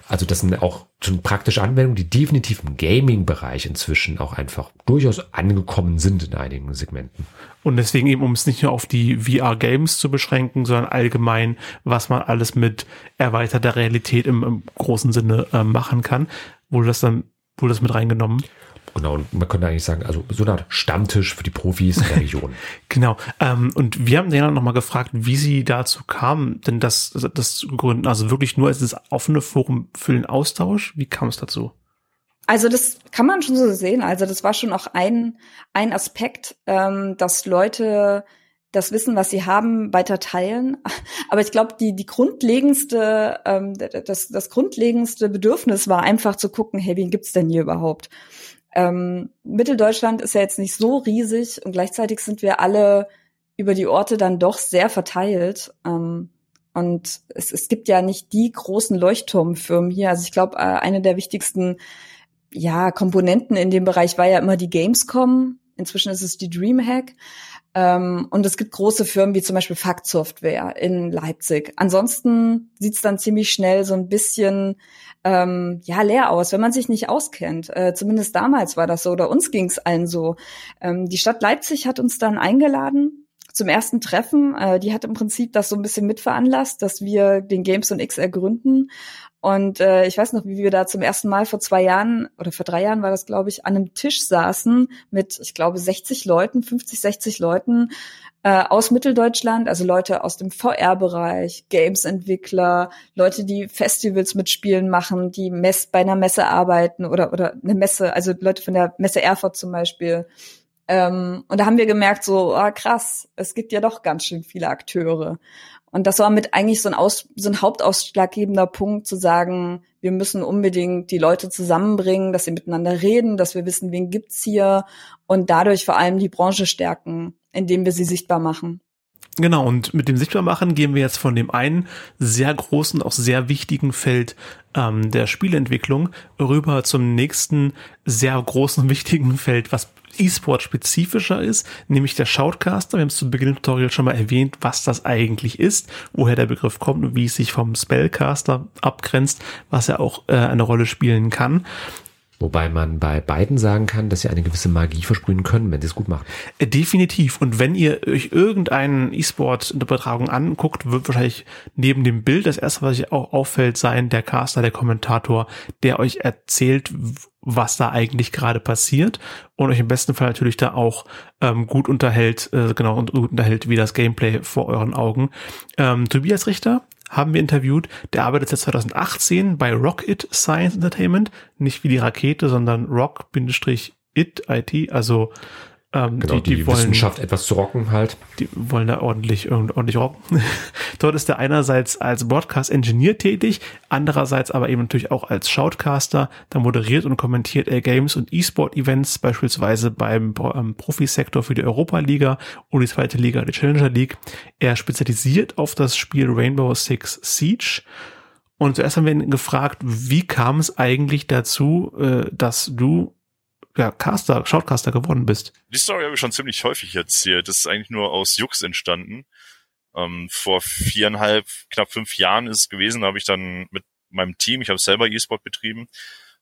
B: Also das sind auch schon praktische Anwendungen, die definitiv im Gaming-Bereich inzwischen auch einfach durchaus angekommen sind in einigen Segmenten.
A: Und deswegen eben, um es nicht nur auf die VR-Games zu beschränken, sondern allgemein, was man alles mit erweiterter Realität im, im großen Sinne äh, machen kann, wurde das dann, wurde das mit reingenommen.
B: Genau, und man könnte eigentlich sagen, also so eine Art Stammtisch für die Profis der Region.
A: genau. Ähm, und wir haben den dann nochmal gefragt, wie sie dazu kamen, denn das, das zu gründen, also wirklich nur als das offene Forum für den Austausch. Wie kam es dazu?
E: Also das kann man schon so sehen. Also das war schon auch ein, ein Aspekt, ähm, dass Leute das Wissen, was sie haben, weiter teilen. Aber ich glaube, die, die grundlegendste, ähm, das, das grundlegendste Bedürfnis war einfach zu gucken, hey, wen gibt's denn hier überhaupt? Ähm, Mitteldeutschland ist ja jetzt nicht so riesig und gleichzeitig sind wir alle über die Orte dann doch sehr verteilt. Ähm, und es, es gibt ja nicht die großen Leuchtturmfirmen hier. Also ich glaube, äh, eine der wichtigsten ja, Komponenten in dem Bereich war ja immer die Gamescom. Inzwischen ist es die Dreamhack. Ähm, und es gibt große Firmen wie zum Beispiel Fakt Software in Leipzig. Ansonsten sieht's dann ziemlich schnell so ein bisschen ähm, ja leer aus, wenn man sich nicht auskennt. Äh, zumindest damals war das so oder uns ging's allen so. Ähm, die Stadt Leipzig hat uns dann eingeladen zum ersten Treffen. Äh, die hat im Prinzip das so ein bisschen mitveranlasst, dass wir den Games und X ergründen. Und äh, ich weiß noch, wie wir da zum ersten Mal vor zwei Jahren oder vor drei Jahren war das, glaube ich, an einem Tisch saßen mit, ich glaube, 60 Leuten, 50, 60 Leuten äh, aus Mitteldeutschland, also Leute aus dem VR-Bereich, Games-Entwickler, Leute, die Festivals mit Spielen machen, die Mess bei einer Messe arbeiten oder oder eine Messe, also Leute von der Messe Erfurt zum Beispiel. Ähm, und da haben wir gemerkt, so oh, krass, es gibt ja doch ganz schön viele Akteure. Und das war mit eigentlich so ein, Aus, so ein hauptausschlaggebender Punkt zu sagen, wir müssen unbedingt die Leute zusammenbringen, dass sie miteinander reden, dass wir wissen, wen gibt's hier und dadurch vor allem die Branche stärken, indem wir sie sichtbar machen.
A: Genau, und mit dem Sichtbarmachen gehen wir jetzt von dem einen sehr großen, auch sehr wichtigen Feld ähm, der Spielentwicklung rüber zum nächsten sehr großen, wichtigen Feld, was E-Sport spezifischer ist, nämlich der Shoutcaster. Wir haben es zu Beginn des Tutorials schon mal erwähnt, was das eigentlich ist, woher der Begriff kommt und wie es sich vom Spellcaster abgrenzt, was er auch äh, eine Rolle spielen kann.
B: Wobei man bei beiden sagen kann, dass sie eine gewisse Magie versprühen können, wenn sie es gut machen.
A: Äh, definitiv. Und wenn ihr euch irgendeinen E-Sport-Übertragung anguckt, wird wahrscheinlich neben dem Bild das erste, was euch auch auffällt, sein der Caster, der Kommentator, der euch erzählt, was da eigentlich gerade passiert und euch im besten Fall natürlich da auch ähm, gut unterhält, äh, genau, und gut unterhält wie das Gameplay vor euren Augen. Ähm, Tobias Richter haben wir interviewt. Der arbeitet seit 2018 bei Rocket Science Entertainment. Nicht wie die Rakete, sondern Rock-It IT, also
B: Ähm, genau, die, die, die wollen, Wissenschaft etwas zu rocken halt.
A: Die wollen da ordentlich, ordentlich rocken. Dort ist er einerseits als Broadcast-Engineer tätig, andererseits aber eben natürlich auch als Shoutcaster. Da moderiert und kommentiert er Games und E-Sport-Events, beispielsweise beim ähm, Profisektor für die Europa-Liga und die zweite Liga, die Challenger League. Er spezialisiert auf das Spiel Rainbow Six Siege. Und zuerst haben wir ihn gefragt, wie kam es eigentlich dazu, äh, dass du ja, Caster, Shoutcaster geworden bist.
F: Die Story habe ich schon ziemlich häufig erzählt. Das ist eigentlich nur aus Jux entstanden. Ähm, vor viereinhalb, knapp fünf Jahren ist es gewesen, da habe ich dann mit meinem Team, ich habe selber E-Sport betrieben,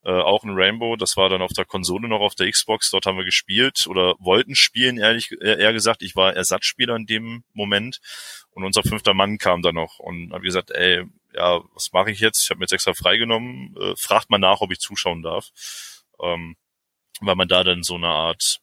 F: äh, auch ein Rainbow, das war dann auf der Konsole noch auf der Xbox, dort haben wir gespielt oder wollten spielen, ehrlich eher gesagt. Ich war Ersatzspieler in dem Moment und unser fünfter Mann kam dann noch und habe gesagt, ey, ja, was mache ich jetzt? Ich habe mir jetzt extra freigenommen, äh, fragt mal nach, ob ich zuschauen darf. Ähm, weil man da dann so eine Art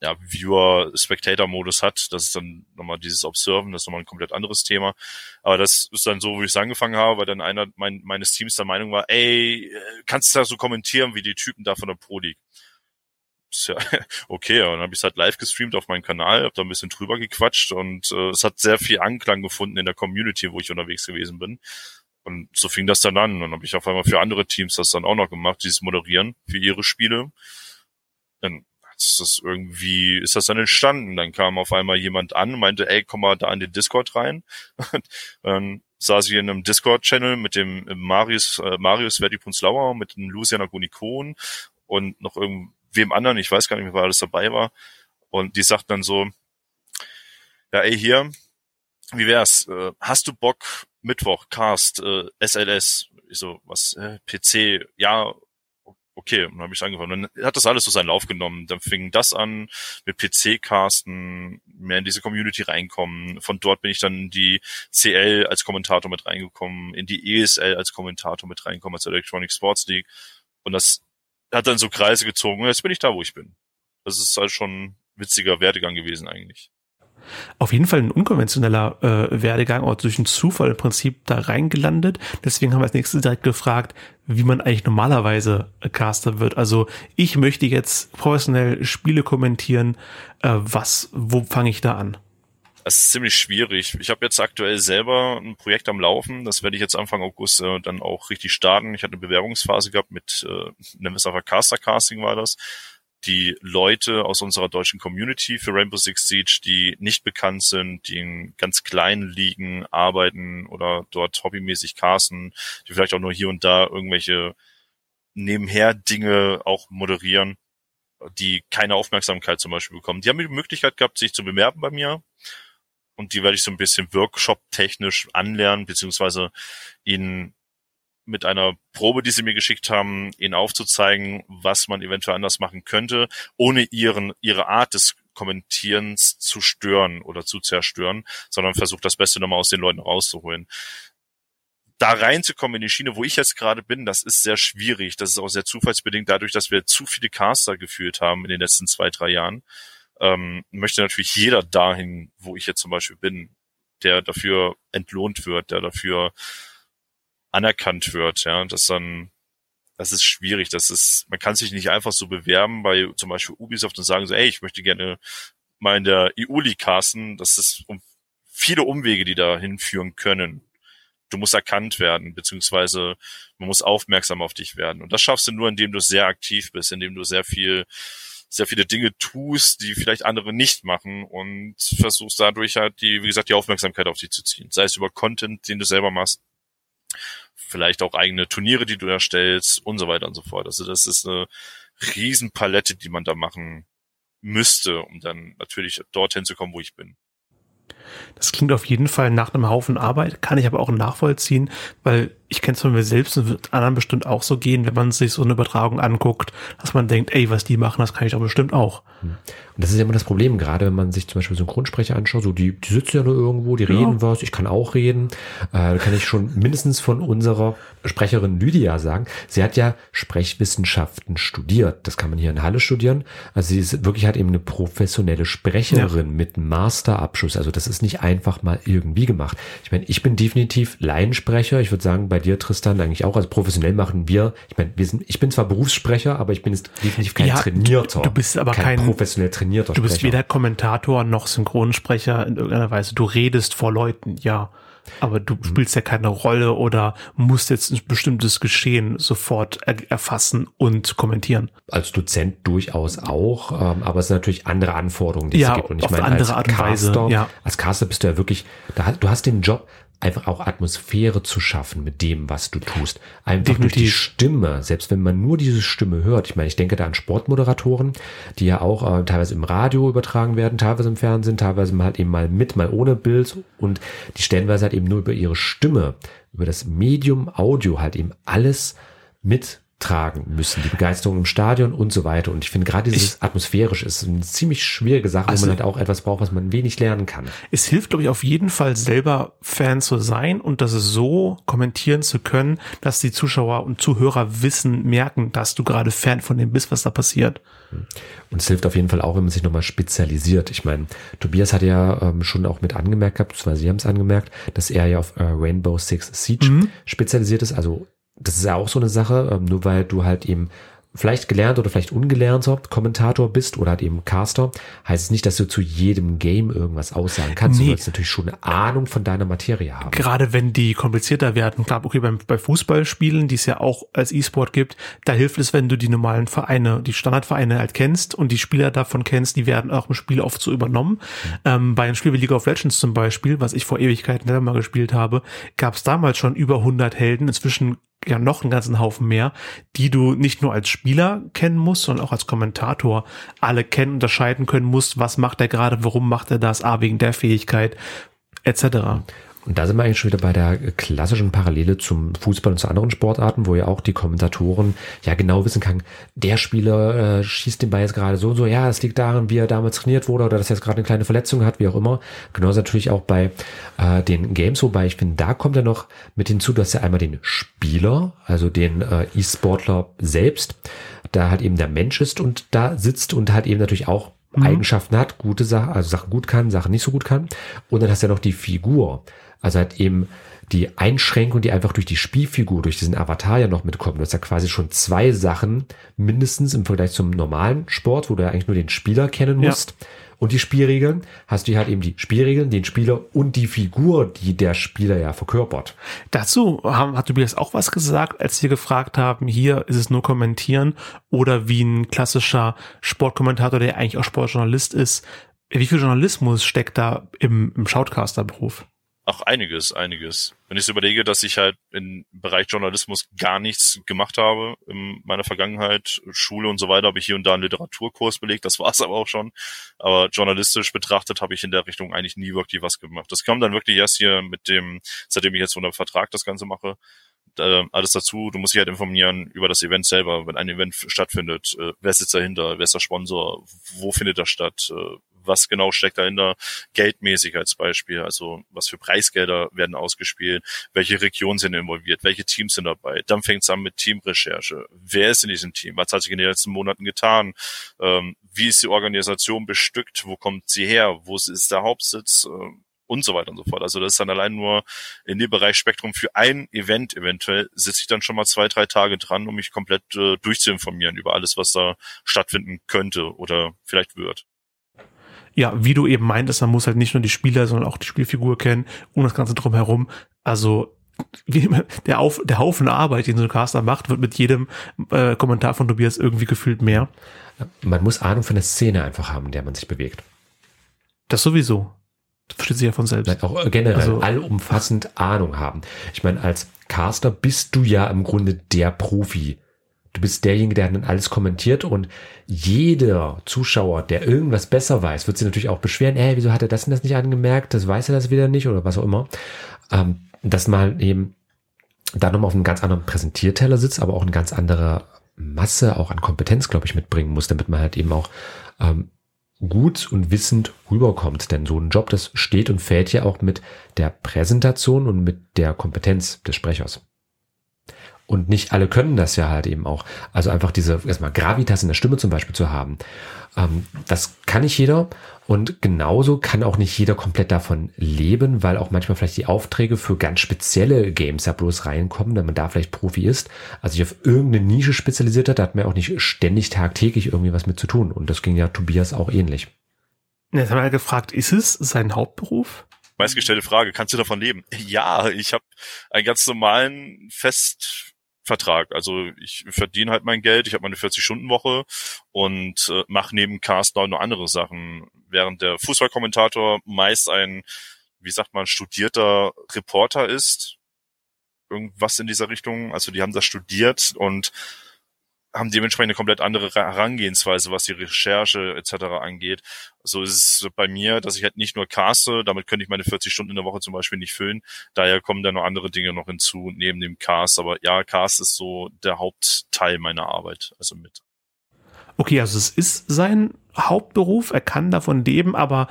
F: ja, Viewer-Spectator-Modus hat. Das ist dann nochmal dieses Observen, das ist nochmal ein komplett anderes Thema. Aber das ist dann so, wo ich es angefangen habe, weil dann einer mein, meines Teams der Meinung war, ey, kannst du da so kommentieren wie die Typen da von der Pro League? ja okay, und dann habe ich es halt live gestreamt auf meinem Kanal, habe da ein bisschen drüber gequatscht und äh, es hat sehr viel Anklang gefunden in der Community, wo ich unterwegs gewesen bin. Und so fing das dann an. Und dann habe ich auf einmal für andere Teams das dann auch noch gemacht, dieses Moderieren für ihre Spiele dann ist das irgendwie, ist das dann entstanden. Dann kam auf einmal jemand an meinte, ey, komm mal da in den Discord rein. Dann saß ich in einem Discord-Channel mit dem Marius, äh, Marius Verdi-Punzlauer, mit dem Luciana Gunikon und noch irgendwem anderen, ich weiß gar nicht mehr, wer alles dabei war. Und die sagten dann so, ja, ey, hier, wie wär's? Äh, hast du Bock, Mittwoch, Cast, äh, SLS? Ich so, was, äh, PC? Ja, okay, dann habe ich angefangen. Dann hat das alles so seinen Lauf genommen. Dann fing das an mit PC-Casten, mehr in diese Community reinkommen. Von dort bin ich dann in die CL als Kommentator mit reingekommen, in die ESL als Kommentator mit reingekommen, als Electronic Sports League. Und das hat dann so Kreise gezogen. Und jetzt bin ich da, wo ich bin. Das ist halt schon ein witziger Werdegang gewesen eigentlich
A: auf jeden Fall ein unkonventioneller äh, Werdegang, auch durch einen Zufall im Prinzip da reingelandet. Deswegen haben wir als nächstes direkt gefragt, wie man eigentlich normalerweise Caster wird. Also ich möchte jetzt professionell Spiele kommentieren. Äh, was, wo fange ich da an?
F: Es ist ziemlich schwierig. Ich habe jetzt aktuell selber ein Projekt am Laufen. Das werde ich jetzt Anfang August äh, dann auch richtig starten. Ich hatte eine Bewerbungsphase gehabt mit, äh, nennen wir es Caster Casting war das die Leute aus unserer deutschen Community für Rainbow Six Siege, die nicht bekannt sind, die in ganz kleinen Ligen arbeiten oder dort hobbymäßig casten, die vielleicht auch nur hier und da irgendwelche nebenher Dinge auch moderieren, die keine Aufmerksamkeit zum Beispiel bekommen. Die haben die Möglichkeit gehabt, sich zu bewerben bei mir. Und die werde ich so ein bisschen Workshop-technisch anlernen, beziehungsweise ihnen mit einer Probe, die sie mir geschickt haben, ihnen aufzuzeigen, was man eventuell anders machen könnte, ohne ihren, ihre Art des Kommentierens zu stören oder zu zerstören, sondern versucht das Beste nochmal aus den Leuten rauszuholen. Da reinzukommen in die Schiene, wo ich jetzt gerade bin, das ist sehr schwierig. Das ist auch sehr zufallsbedingt dadurch, dass wir zu viele Caster geführt haben in den letzten zwei, drei Jahren. Ähm, möchte natürlich jeder dahin, wo ich jetzt zum Beispiel bin, der dafür entlohnt wird, der dafür anerkannt wird, ja, das dann, das ist schwierig, das ist, man kann sich nicht einfach so bewerben bei zum Beispiel Ubisoft und sagen so, ey, ich möchte gerne mal in der EU-League casten, das ist um viele Umwege, die da hinführen können. Du musst erkannt werden, beziehungsweise man muss aufmerksam auf dich werden. Und das schaffst du nur, indem du sehr aktiv bist, indem du sehr viel, sehr viele Dinge tust, die vielleicht andere nicht machen und versuchst dadurch halt die, wie gesagt, die Aufmerksamkeit auf dich zu ziehen. Sei es über Content, den du selber machst, vielleicht auch eigene Turniere, die du erstellst und so weiter und so fort. Also das ist eine Riesenpalette, die man da machen müsste, um dann natürlich dorthin zu kommen, wo ich bin.
A: Das klingt auf jeden Fall nach einem Haufen Arbeit, kann ich aber auch nachvollziehen, weil ich kenne es von mir selbst und wird anderen bestimmt auch so gehen, wenn man sich so eine Übertragung anguckt, dass man denkt, ey, was die machen, das kann ich doch bestimmt auch.
B: Und das ist ja immer das Problem, gerade wenn man sich zum Beispiel Synchronsprecher anschaut, so die, die sitzen ja nur irgendwo, die reden ja. was, ich kann auch reden. Äh, kann ich schon mindestens von unserer Sprecherin Lydia sagen. Sie hat ja Sprechwissenschaften studiert. Das kann man hier in Halle studieren. Also sie ist wirklich halt eben eine professionelle Sprecherin ja. mit Masterabschluss. Also das ist nicht einfach mal irgendwie gemacht. Ich meine, ich bin definitiv Laiensprecher. Ich würde sagen, bei dir, Tristan, eigentlich auch. Also professionell machen wir, ich meine, wir sind, ich bin zwar Berufssprecher, aber ich bin jetzt definitiv kein ja, trainierter.
A: Du bist aber kein, kein
B: professionell trainierter trainierter
A: Du bist
B: Sprecher.
A: weder Kommentator noch Synchronsprecher in irgendeiner Weise. Du redest vor Leuten, ja. Aber
B: Mhm.
A: du spielst ja keine Rolle oder musst jetzt ein bestimmtes Geschehen sofort er erfassen und kommentieren.
B: als Dozent durchaus auch, ähm, aber es sind natürlich andere Anforderungen, die
A: Ja,
B: es gibt. Und ich meine,
A: andere
B: als
A: Art und Weise,
B: Caster,
A: ja.
B: als Caster bist du ja wirklich, da, du hast den Job, einfach auch Atmosphäre zu schaffen mit dem, was du tust. Einfach durch die
A: Definitiv.
B: Stimme, selbst wenn man nur diese Stimme hört. Ich meine, ich denke da an Sportmoderatoren, die ja auch äh, teilweise im Radio übertragen werden, teilweise im Fernsehen, teilweise halt eben mal mit, mal ohne Bild und die stellenweise halt eben nur über ihre Stimme, über das Medium Audio halt eben alles mittragen müssen, die Begeisterung im Stadion und so weiter. Und ich finde gerade dieses atmosphärisch ist eine ziemlich schwierige Sache,
A: Also-
B: wo man halt auch etwas braucht, was man wenig lernen kann.
A: Es hilft, glaube ich, auf jeden Fall selber Fan zu sein und das so kommentieren zu können, dass die Zuschauer und Zuhörer wissen, merken, dass du gerade Fan von dem bist, was da passiert.
B: Und es hilft auf jeden Fall auch, wenn man sich nochmal spezialisiert. Ich meine, Tobias hat ja ähm, schon auch mit angemerkt gehabt, beziehungsweise Sie haben es angemerkt, dass er ja auf äh, Rainbow Six Siege
A: Mhm.
B: spezialisiert ist. Also das ist ja auch so eine Sache, ähm, nur weil du halt eben vielleicht gelernt oder vielleicht ungelernter Kommentator bist oder halt eben Caster, heißt es nicht, dass du zu jedem Game irgendwas aussagen kannst.
A: Nee.
B: Du sollst natürlich schon eine Ahnung von deiner Materie haben.
A: Gerade wenn die komplizierter werden, klar, okay, beim, bei Fußballspielen, die es ja auch als E-Sport gibt, da hilft es, wenn du die normalen Vereine, die Standardvereine halt kennst und die Spieler davon kennst, die werden auch im Spiel oft so übernommen. Ähm, bei einem Spiel wie League of Legends zum Beispiel, was ich vor Ewigkeiten selber mal gespielt habe, gab es damals schon über 100 Helden, inzwischen ja noch einen ganzen Haufen mehr, die du nicht nur als Spieler kennen musst, sondern auch als Kommentator alle kennen, unterscheiden können musst, was macht er gerade, warum macht er das, ah, wegen der Fähigkeit, etc.
B: Und da sind wir eigentlich schon wieder bei der klassischen Parallele zum Fußball und zu anderen Sportarten, wo ja auch die Kommentatoren ja genau wissen kann, der Spieler äh, schießt den Ball jetzt gerade so und so, ja, es liegt daran, wie er damals trainiert wurde oder dass er jetzt gerade eine kleine Verletzung hat, wie auch immer. Genauso natürlich auch bei äh, den Games, wobei ich finde, da kommt ja noch mit hinzu, dass ja einmal den Spieler, also den äh, E-Sportler selbst, da halt eben der Mensch ist und da sitzt und halt eben natürlich auch Eigenschaften hat, gute Sachen, also Sachen gut kann, Sachen nicht so gut kann. Und dann hast du ja noch die Figur. Also halt eben die Einschränkung, die einfach durch die Spielfigur, durch diesen Avatar ja noch mitkommt. Du hast ja quasi schon zwei Sachen mindestens im Vergleich zum normalen Sport, wo du ja eigentlich nur den Spieler kennen
A: Ja.
B: musst. Und die Spielregeln, hast du halt eben die Spielregeln, den Spieler und die Figur, die der Spieler ja verkörpert.
A: Dazu haben, hat Tobias auch was gesagt, als wir gefragt haben, hier ist es nur kommentieren oder wie ein klassischer Sportkommentator, der eigentlich auch Sportjournalist ist. Wie viel Journalismus steckt da im, im Shoutcaster-Beruf?
F: Auch einiges, einiges. Wenn ich so überlege, dass ich halt im Bereich Journalismus gar nichts gemacht habe in meiner Vergangenheit, Schule und so weiter, habe ich hier und da einen Literaturkurs belegt, das war's aber auch schon. Aber journalistisch betrachtet habe ich in der Richtung eigentlich nie wirklich was gemacht. Das kam dann wirklich erst hier mit dem, seitdem ich jetzt unter Vertrag das Ganze mache, äh, alles dazu. Du musst dich halt informieren über das Event selber, wenn ein Event stattfindet. Äh, wer sitzt dahinter? Wer ist der Sponsor? Wo findet das statt? Äh, was genau steckt dahinter? Geldmäßig als Beispiel. Also was für Preisgelder werden ausgespielt? Welche Regionen sind involviert? Welche Teams sind dabei? Dann fängt es an mit Teamrecherche. Wer ist in diesem Team? Was hat sich in den letzten Monaten getan? Ähm, wie ist die Organisation bestückt? Wo kommt sie her? Wo ist der Hauptsitz? Ähm, und so weiter und so fort. Also das ist dann allein nur in dem Bereich Spektrum für ein Event eventuell sitze ich dann schon mal zwei, drei Tage dran, um mich komplett äh, durchzuinformieren über alles, was da stattfinden könnte oder vielleicht wird.
A: Ja, wie du eben meintest, man muss halt nicht nur die Spieler, sondern auch die Spielfigur kennen und das Ganze drumherum. Also wie immer, der, Auf, der Haufen Arbeit, den so ein Caster macht, wird mit jedem äh, Kommentar von Tobias irgendwie gefühlt mehr.
B: Man muss Ahnung von der Szene einfach haben, in der man sich bewegt.
A: Das sowieso. Versteht sich ja von selbst.
B: Nein, auch generell
A: Also-
B: allumfassend Ahnung haben. Ich meine, als Caster bist du ja im Grunde der Profi. Du bist derjenige, der dann alles kommentiert und jeder Zuschauer, der irgendwas besser weiß, wird sich natürlich auch beschweren, ey, wieso hat er das und das nicht angemerkt, das weiß er das wieder nicht oder was auch immer. Ähm, dass man eben da nochmal auf einem ganz anderen Präsentierteller sitzt, aber auch eine ganz andere Masse auch an Kompetenz, glaube ich, mitbringen muss, damit man halt eben auch ähm, gut und wissend rüberkommt. Denn so ein Job, das steht und fällt ja auch mit der Präsentation und mit der Kompetenz des Sprechers. Und nicht alle können das ja halt eben auch. Also einfach diese, erstmal Gravitas in der Stimme zum Beispiel zu haben. Ähm, das kann nicht jeder. Und genauso kann auch nicht jeder komplett davon leben, weil auch manchmal vielleicht die Aufträge für ganz spezielle Games ja bloß reinkommen, wenn man da vielleicht Profi ist. Also sich auf irgendeine Nische spezialisiert hat, da hat man auch nicht ständig tagtäglich irgendwie was mit zu tun. Und das ging ja Tobias auch ähnlich.
A: Jetzt haben wir gefragt, ist es sein Hauptberuf?
F: Meistgestellte Frage, kannst du davon leben? Ja, ich habe einen ganz normalen Fest Vertrag. Also ich verdiene halt mein Geld, ich habe meine 40-Stunden-Woche und äh, mache neben Cast noch andere Sachen. Während der Fußballkommentator meist ein, wie sagt man, studierter Reporter ist, irgendwas in dieser Richtung. Also die haben das studiert und haben dementsprechend eine komplett andere Herangehensweise, was die Recherche etc. angeht. So ist es bei mir, dass ich halt nicht nur caste, damit könnte ich meine 40 Stunden in der Woche zum Beispiel nicht füllen. Daher kommen dann noch andere Dinge noch hinzu neben dem Cast. Aber ja, Cast ist so der Hauptteil meiner Arbeit, also mit.
A: Okay, also es ist sein Hauptberuf, er kann davon leben, aber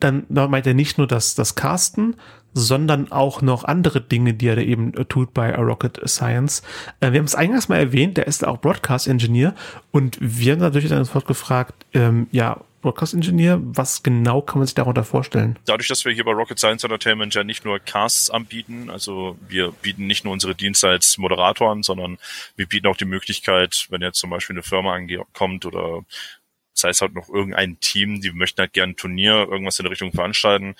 A: dann meint er nicht nur das, das Casten, sondern auch noch andere Dinge, die er da eben äh, tut bei Rocket Science. Äh, wir haben es eingangs mal erwähnt, der ist auch Broadcast Engineer und wir haben natürlich dann sofort gefragt, ähm, ja, Broadcast Engineer, was genau kann man sich darunter vorstellen?
F: Dadurch, dass wir hier bei Rocket Science Entertainment ja nicht nur Casts anbieten, also wir bieten nicht nur unsere Dienste als Moderator an, sondern wir bieten auch die Möglichkeit, wenn jetzt zum Beispiel eine Firma ankommt oder sei es halt noch irgendein Team, die möchten halt gerne ein Turnier, irgendwas in der Richtung veranstalten,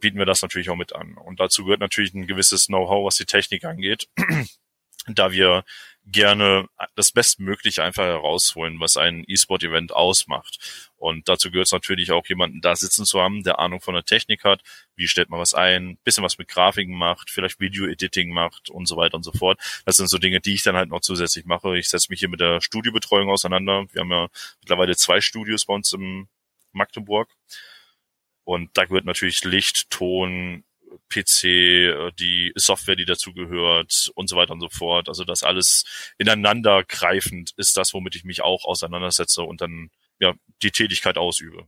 F: bieten wir das natürlich auch mit an. Und dazu gehört natürlich ein gewisses Know-how, was die Technik angeht, da wir gerne das Bestmögliche einfach herausholen, was ein E-Sport-Event ausmacht. Und dazu gehört es natürlich auch, jemanden da sitzen zu haben, der Ahnung von der Technik hat, wie stellt man was ein, bisschen was mit Grafiken macht, vielleicht Video-Editing macht und so weiter und so fort. Das sind so Dinge, die ich dann halt noch zusätzlich mache. Ich setze mich hier mit der Studiobetreuung auseinander. Wir haben ja mittlerweile zwei Studios bei uns im Magdeburg. Und da gehört natürlich Licht, Ton, PC, die Software, die dazu gehört und so weiter und so fort. Also das alles ineinander greifend ist das, womit ich mich auch auseinandersetze und dann ja die Tätigkeit ausübe.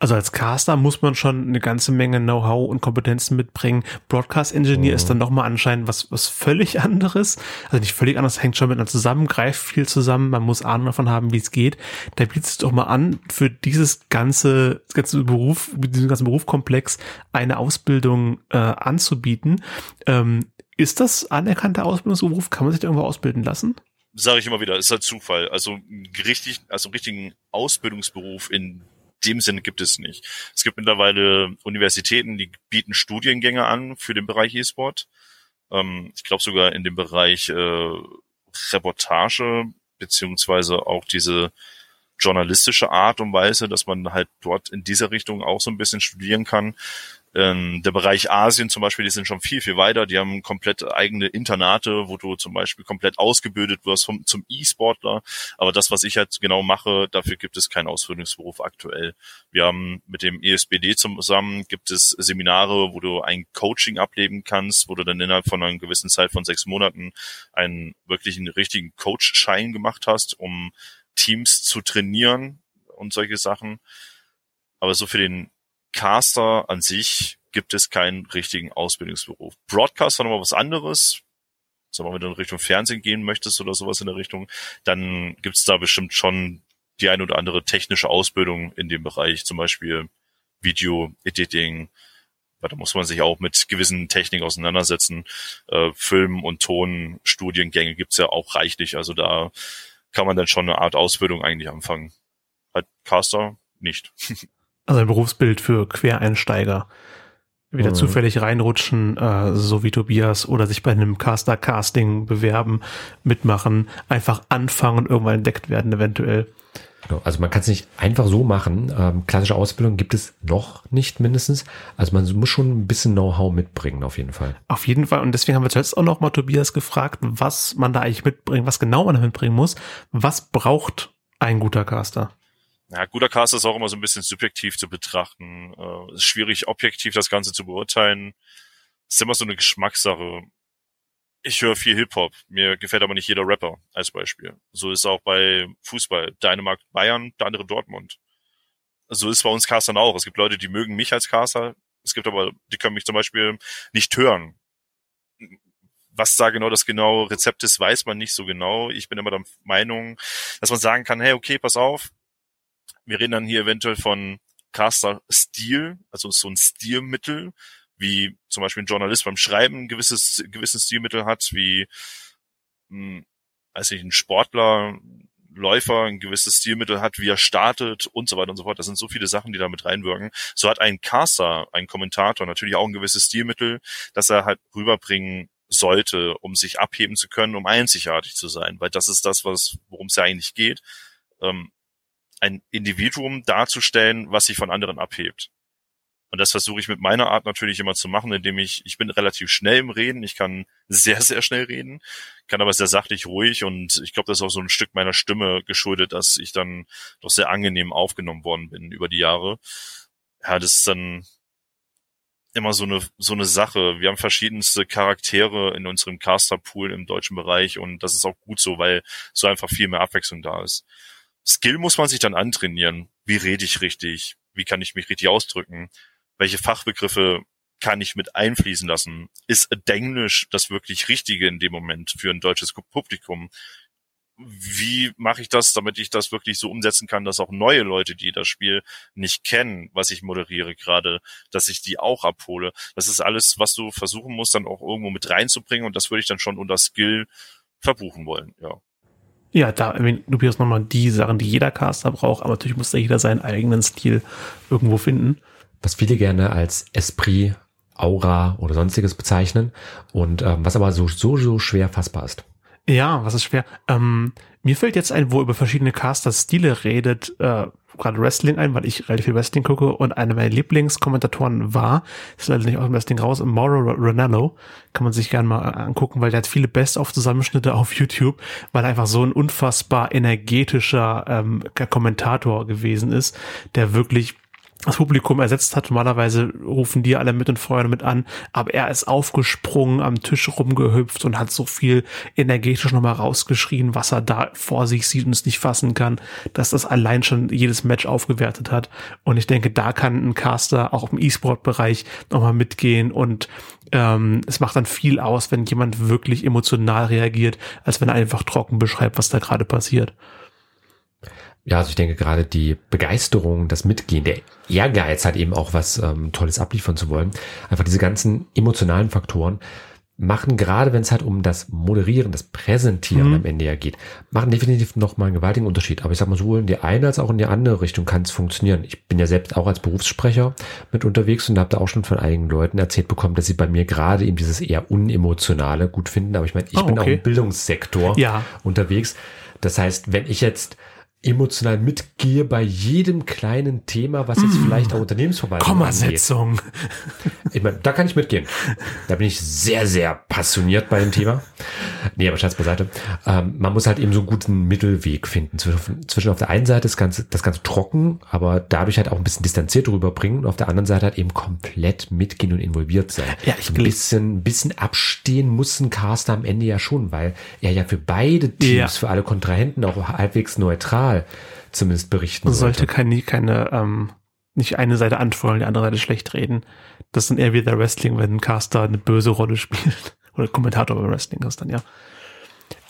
A: Also als Caster muss man schon eine ganze Menge Know-how und Kompetenzen mitbringen. Broadcast Engineer mhm. ist dann nochmal anscheinend was, was völlig anderes. Also nicht völlig anders, hängt schon miteinander zusammen, greift viel zusammen. Man muss Ahnung davon haben, wie es geht. Da bietet es doch mal an, für dieses ganze, ganze Beruf, diesen ganzen Berufkomplex eine Ausbildung äh, anzubieten. Ähm, ist das anerkannter Ausbildungsberuf? Kann man sich da irgendwo ausbilden lassen?
F: Sage ich immer wieder, ist halt Zufall. Also richtig, also richtigen Ausbildungsberuf in dem Sinne gibt es nicht. Es gibt mittlerweile Universitäten, die bieten Studiengänge an für den Bereich E-Sport. Ähm, ich glaube sogar in dem Bereich äh, Reportage beziehungsweise auch diese journalistische Art und Weise, dass man halt dort in dieser Richtung auch so ein bisschen studieren kann. Ähm, der Bereich Asien zum Beispiel, die sind schon viel, viel weiter. Die haben komplett eigene Internate, wo du zum Beispiel komplett ausgebildet wirst vom, zum E-Sportler. Aber das, was ich halt genau mache, dafür gibt es keinen Ausbildungsberuf aktuell. Wir haben mit dem ESBD zusammen, gibt es Seminare, wo du ein Coaching ableben kannst, wo du dann innerhalb von einer gewissen Zeit von sechs Monaten einen wirklichen richtigen Coach-Schein gemacht hast, um Teams zu trainieren und solche Sachen. Aber so für den Caster an sich gibt es keinen richtigen Ausbildungsberuf. Broadcaster nochmal was anderes. Sagen wir, wenn du in Richtung Fernsehen gehen möchtest oder sowas in der Richtung, dann gibt es da bestimmt schon die eine oder andere technische Ausbildung in dem Bereich, zum Beispiel Video, Editing, da muss man sich auch mit gewissen Techniken auseinandersetzen. Äh, Film- und Tonstudiengänge gibt's ja auch reichlich. Also da kann man dann schon eine Art Ausbildung eigentlich anfangen. Halt Caster nicht.
A: Also ein Berufsbild für Quereinsteiger. Wieder mhm. zufällig reinrutschen, äh, so wie Tobias, oder sich bei einem Caster-Casting bewerben, mitmachen, einfach anfangen und irgendwann entdeckt werden, eventuell.
B: Genau, also man kann es nicht einfach so machen. Ähm, klassische Ausbildung gibt es noch nicht mindestens. Also man muss schon ein bisschen Know-how mitbringen, auf jeden Fall.
A: Auf jeden Fall. Und deswegen haben wir zuletzt auch noch mal Tobias gefragt, was man da eigentlich mitbringt, was genau man da mitbringen muss. Was braucht ein guter Caster?
F: Ja, guter Cast ist auch immer so ein bisschen subjektiv zu betrachten. Äh, ist schwierig, objektiv das Ganze zu beurteilen. Ist immer so eine Geschmackssache. Ich höre viel Hip-Hop. Mir gefällt aber nicht jeder Rapper, als Beispiel. So ist auch bei Fußball. Der eine mag Bayern, der andere Dortmund. So ist bei uns Castern auch. Es gibt Leute, die mögen mich als Caster. Es gibt aber, die können mich zum Beispiel nicht hören was da genau das genaue Rezept ist, weiß man nicht so genau. Ich bin immer der Meinung, dass man sagen kann, hey, okay, pass auf, wir reden dann hier eventuell von Caster-Stil, also so ein Stilmittel, wie zum Beispiel ein Journalist beim Schreiben ein gewisses, gewisses Stilmittel hat, wie, hm, weiß ich, ein Sportler, Läufer ein gewisses Stilmittel hat, wie er startet und so weiter und so fort. Das sind so viele Sachen, die da mit reinwirken. So hat ein Caster, ein Kommentator natürlich auch ein gewisses Stilmittel, das er halt rüberbringen sollte, um sich abheben zu können, um einzigartig zu sein, weil das ist das, was worum es ja eigentlich geht, ähm, ein Individuum darzustellen, was sich von anderen abhebt. Und das versuche ich mit meiner Art natürlich immer zu machen, indem ich, ich bin relativ schnell im Reden, ich kann sehr, sehr schnell reden, kann aber sehr sachlich ruhig und ich glaube, das ist auch so ein Stück meiner Stimme geschuldet, dass ich dann doch sehr angenehm aufgenommen worden bin über die Jahre. Ja, das ist dann immer so eine, so eine Sache. Wir haben verschiedenste Charaktere in unserem Caster-Pool im deutschen Bereich und das ist auch gut so, weil so einfach viel mehr Abwechslung da ist. Skill muss man sich dann antrainieren. Wie rede ich richtig? Wie kann ich mich richtig ausdrücken? welche Fachbegriffe kann ich mit einfließen lassen? Ist Englisch das wirklich Richtige in dem Moment für ein deutsches Publikum? Wie mache ich das, damit ich das wirklich so umsetzen kann, dass auch neue Leute, die das Spiel nicht kennen, was ich moderiere gerade, dass ich die auch abhole? Das ist alles, was du versuchen musst, dann auch irgendwo mit reinzubringen und das würde ich dann schon unter Skill verbuchen wollen, ja.
A: Ja, da du bist nochmal die Sachen, die jeder Caster braucht, aber natürlich muss da jeder seinen eigenen Stil irgendwo finden
B: was viele gerne als Esprit, Aura oder sonstiges bezeichnen und ähm, was aber so, so, so schwer fassbar ist.
A: Ja, was ist schwer? Ähm, mir fällt jetzt ein, wo über verschiedene Caster-Stile redet, äh, gerade Wrestling ein, weil ich relativ viel Wrestling gucke und einer meiner Lieblingskommentatoren war, ist leider nicht aus dem Wrestling raus, Mauro Ranallo, kann man sich gerne mal angucken, weil der hat viele Best-of-Zusammenschnitte auf YouTube, weil er einfach so ein unfassbar energetischer ähm, Kommentator gewesen ist, der wirklich das Publikum ersetzt hat. Normalerweise rufen die alle mit und feuern mit an, aber er ist aufgesprungen, am Tisch rumgehüpft und hat so viel energetisch nochmal rausgeschrien, was er da vor sich sieht und es nicht fassen kann, dass das allein schon jedes Match aufgewertet hat. Und ich denke, da kann ein Caster auch im E-Sport-Bereich nochmal mitgehen und ähm, es macht dann viel aus, wenn jemand wirklich emotional reagiert, als wenn er einfach trocken beschreibt, was da gerade passiert.
B: Ja, also ich denke gerade die Begeisterung, das Mitgehen, der Ehrgeiz hat eben auch was ähm, Tolles abliefern zu wollen. Einfach diese ganzen emotionalen Faktoren machen gerade, wenn es halt um das Moderieren, das Präsentieren mhm. am Ende ja geht, machen definitiv nochmal einen gewaltigen Unterschied. Aber ich sag mal, sowohl in die eine als auch in die andere Richtung kann es funktionieren. Ich bin ja selbst auch als Berufssprecher mit unterwegs und habe da auch schon von einigen Leuten erzählt bekommen, dass sie bei mir gerade eben dieses eher unemotionale gut finden. Aber ich meine, ich oh, bin auch im Bildungssektor ja. unterwegs. Das heißt, wenn ich jetzt emotional mitgehe bei jedem kleinen Thema, was jetzt mm. vielleicht auch Unternehmensverwaltung
A: Kommasetzung.
B: Ich meine, da kann ich mitgehen. Da bin ich sehr, sehr passioniert bei dem Thema. Nee, aber Schatz beiseite. Ähm, man muss halt eben so einen guten Mittelweg finden zwischen, zwischen auf der einen Seite das Ganze, das Ganze trocken, aber dadurch halt auch ein bisschen distanziert rüberbringen und auf der anderen Seite halt eben komplett mitgehen und involviert sein. Ja, ich so ein bisschen, ein bisschen abstehen muss ein Caster am Ende ja schon, weil er ja für beide Teams, ja. für alle Kontrahenten auch halbwegs neutral neutral zumindest berichten
A: sollte. Sollte keine, keine ähm, nicht eine Seite anfeuern, die andere Seite schlecht reden. Das ist dann eher wie der Wrestling, wenn ein Caster eine böse Rolle spielt. Oder Kommentator beim Wrestling ist dann, ja.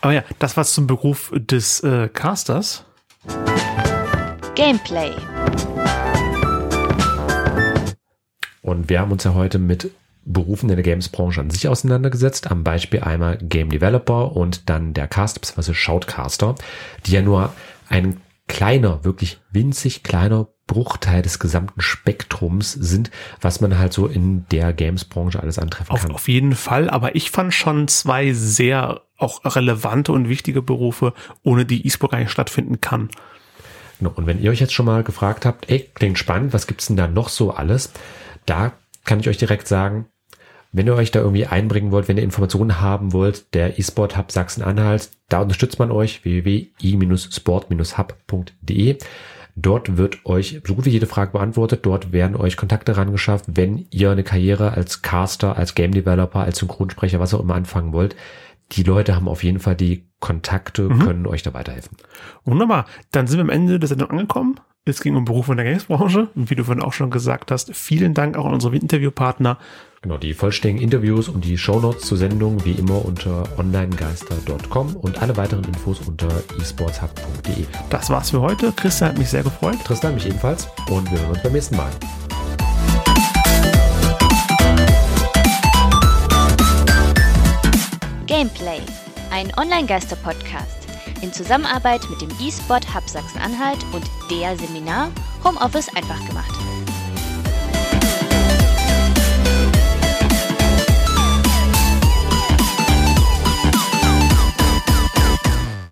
A: Aber ja, das war's zum Beruf des äh, Casters.
C: Gameplay.
B: Und wir haben uns ja heute mit Berufen in der Games-Branche an sich auseinandergesetzt. Am Beispiel einmal Game Developer und dann der Cast bzw. Shoutcaster, die ja nur ein kleiner, wirklich winzig kleiner Bruchteil des gesamten Spektrums sind, was man halt so in der Games-Branche alles antreffen
A: auf,
B: kann.
A: Auf jeden Fall, aber ich fand schon zwei sehr auch relevante und wichtige Berufe, ohne die E-Sport gar nicht stattfinden kann.
B: Genau. Und wenn ihr euch jetzt schon mal gefragt habt, ey, klingt spannend, was gibt's denn da noch so alles? Da kann ich euch direkt sagen, wenn ihr euch da irgendwie einbringen wollt, wenn ihr Informationen haben wollt, der eSport Hub Sachsen-Anhalt, da unterstützt man euch www.i-sport-hub.de. Dort wird euch so gut wie jede Frage beantwortet. Dort werden euch Kontakte rangeschafft, wenn ihr eine Karriere als Caster, als Game Developer, als Synchronsprecher, was auch immer anfangen wollt. Die Leute haben auf jeden Fall die Kontakte, mhm. können euch da weiterhelfen.
A: Wunderbar. Dann sind wir am Ende der Sendung angekommen. Es ging um Berufe in der Gamesbranche. Und wie du vorhin auch schon gesagt hast, vielen Dank auch an unsere Interviewpartner.
B: Genau, die vollständigen Interviews und die Shownotes zur Sendung wie immer unter onlinegeister.com und alle weiteren Infos unter esportshub.de.
A: Das war's für heute. Christian hat mich sehr gefreut.
B: Tristan mich ebenfalls und wir hören uns beim nächsten Mal.
C: Gameplay, ein Online-Geister-Podcast in Zusammenarbeit mit dem eSport Hub Sachsen-Anhalt und der Seminar Homeoffice einfach gemacht.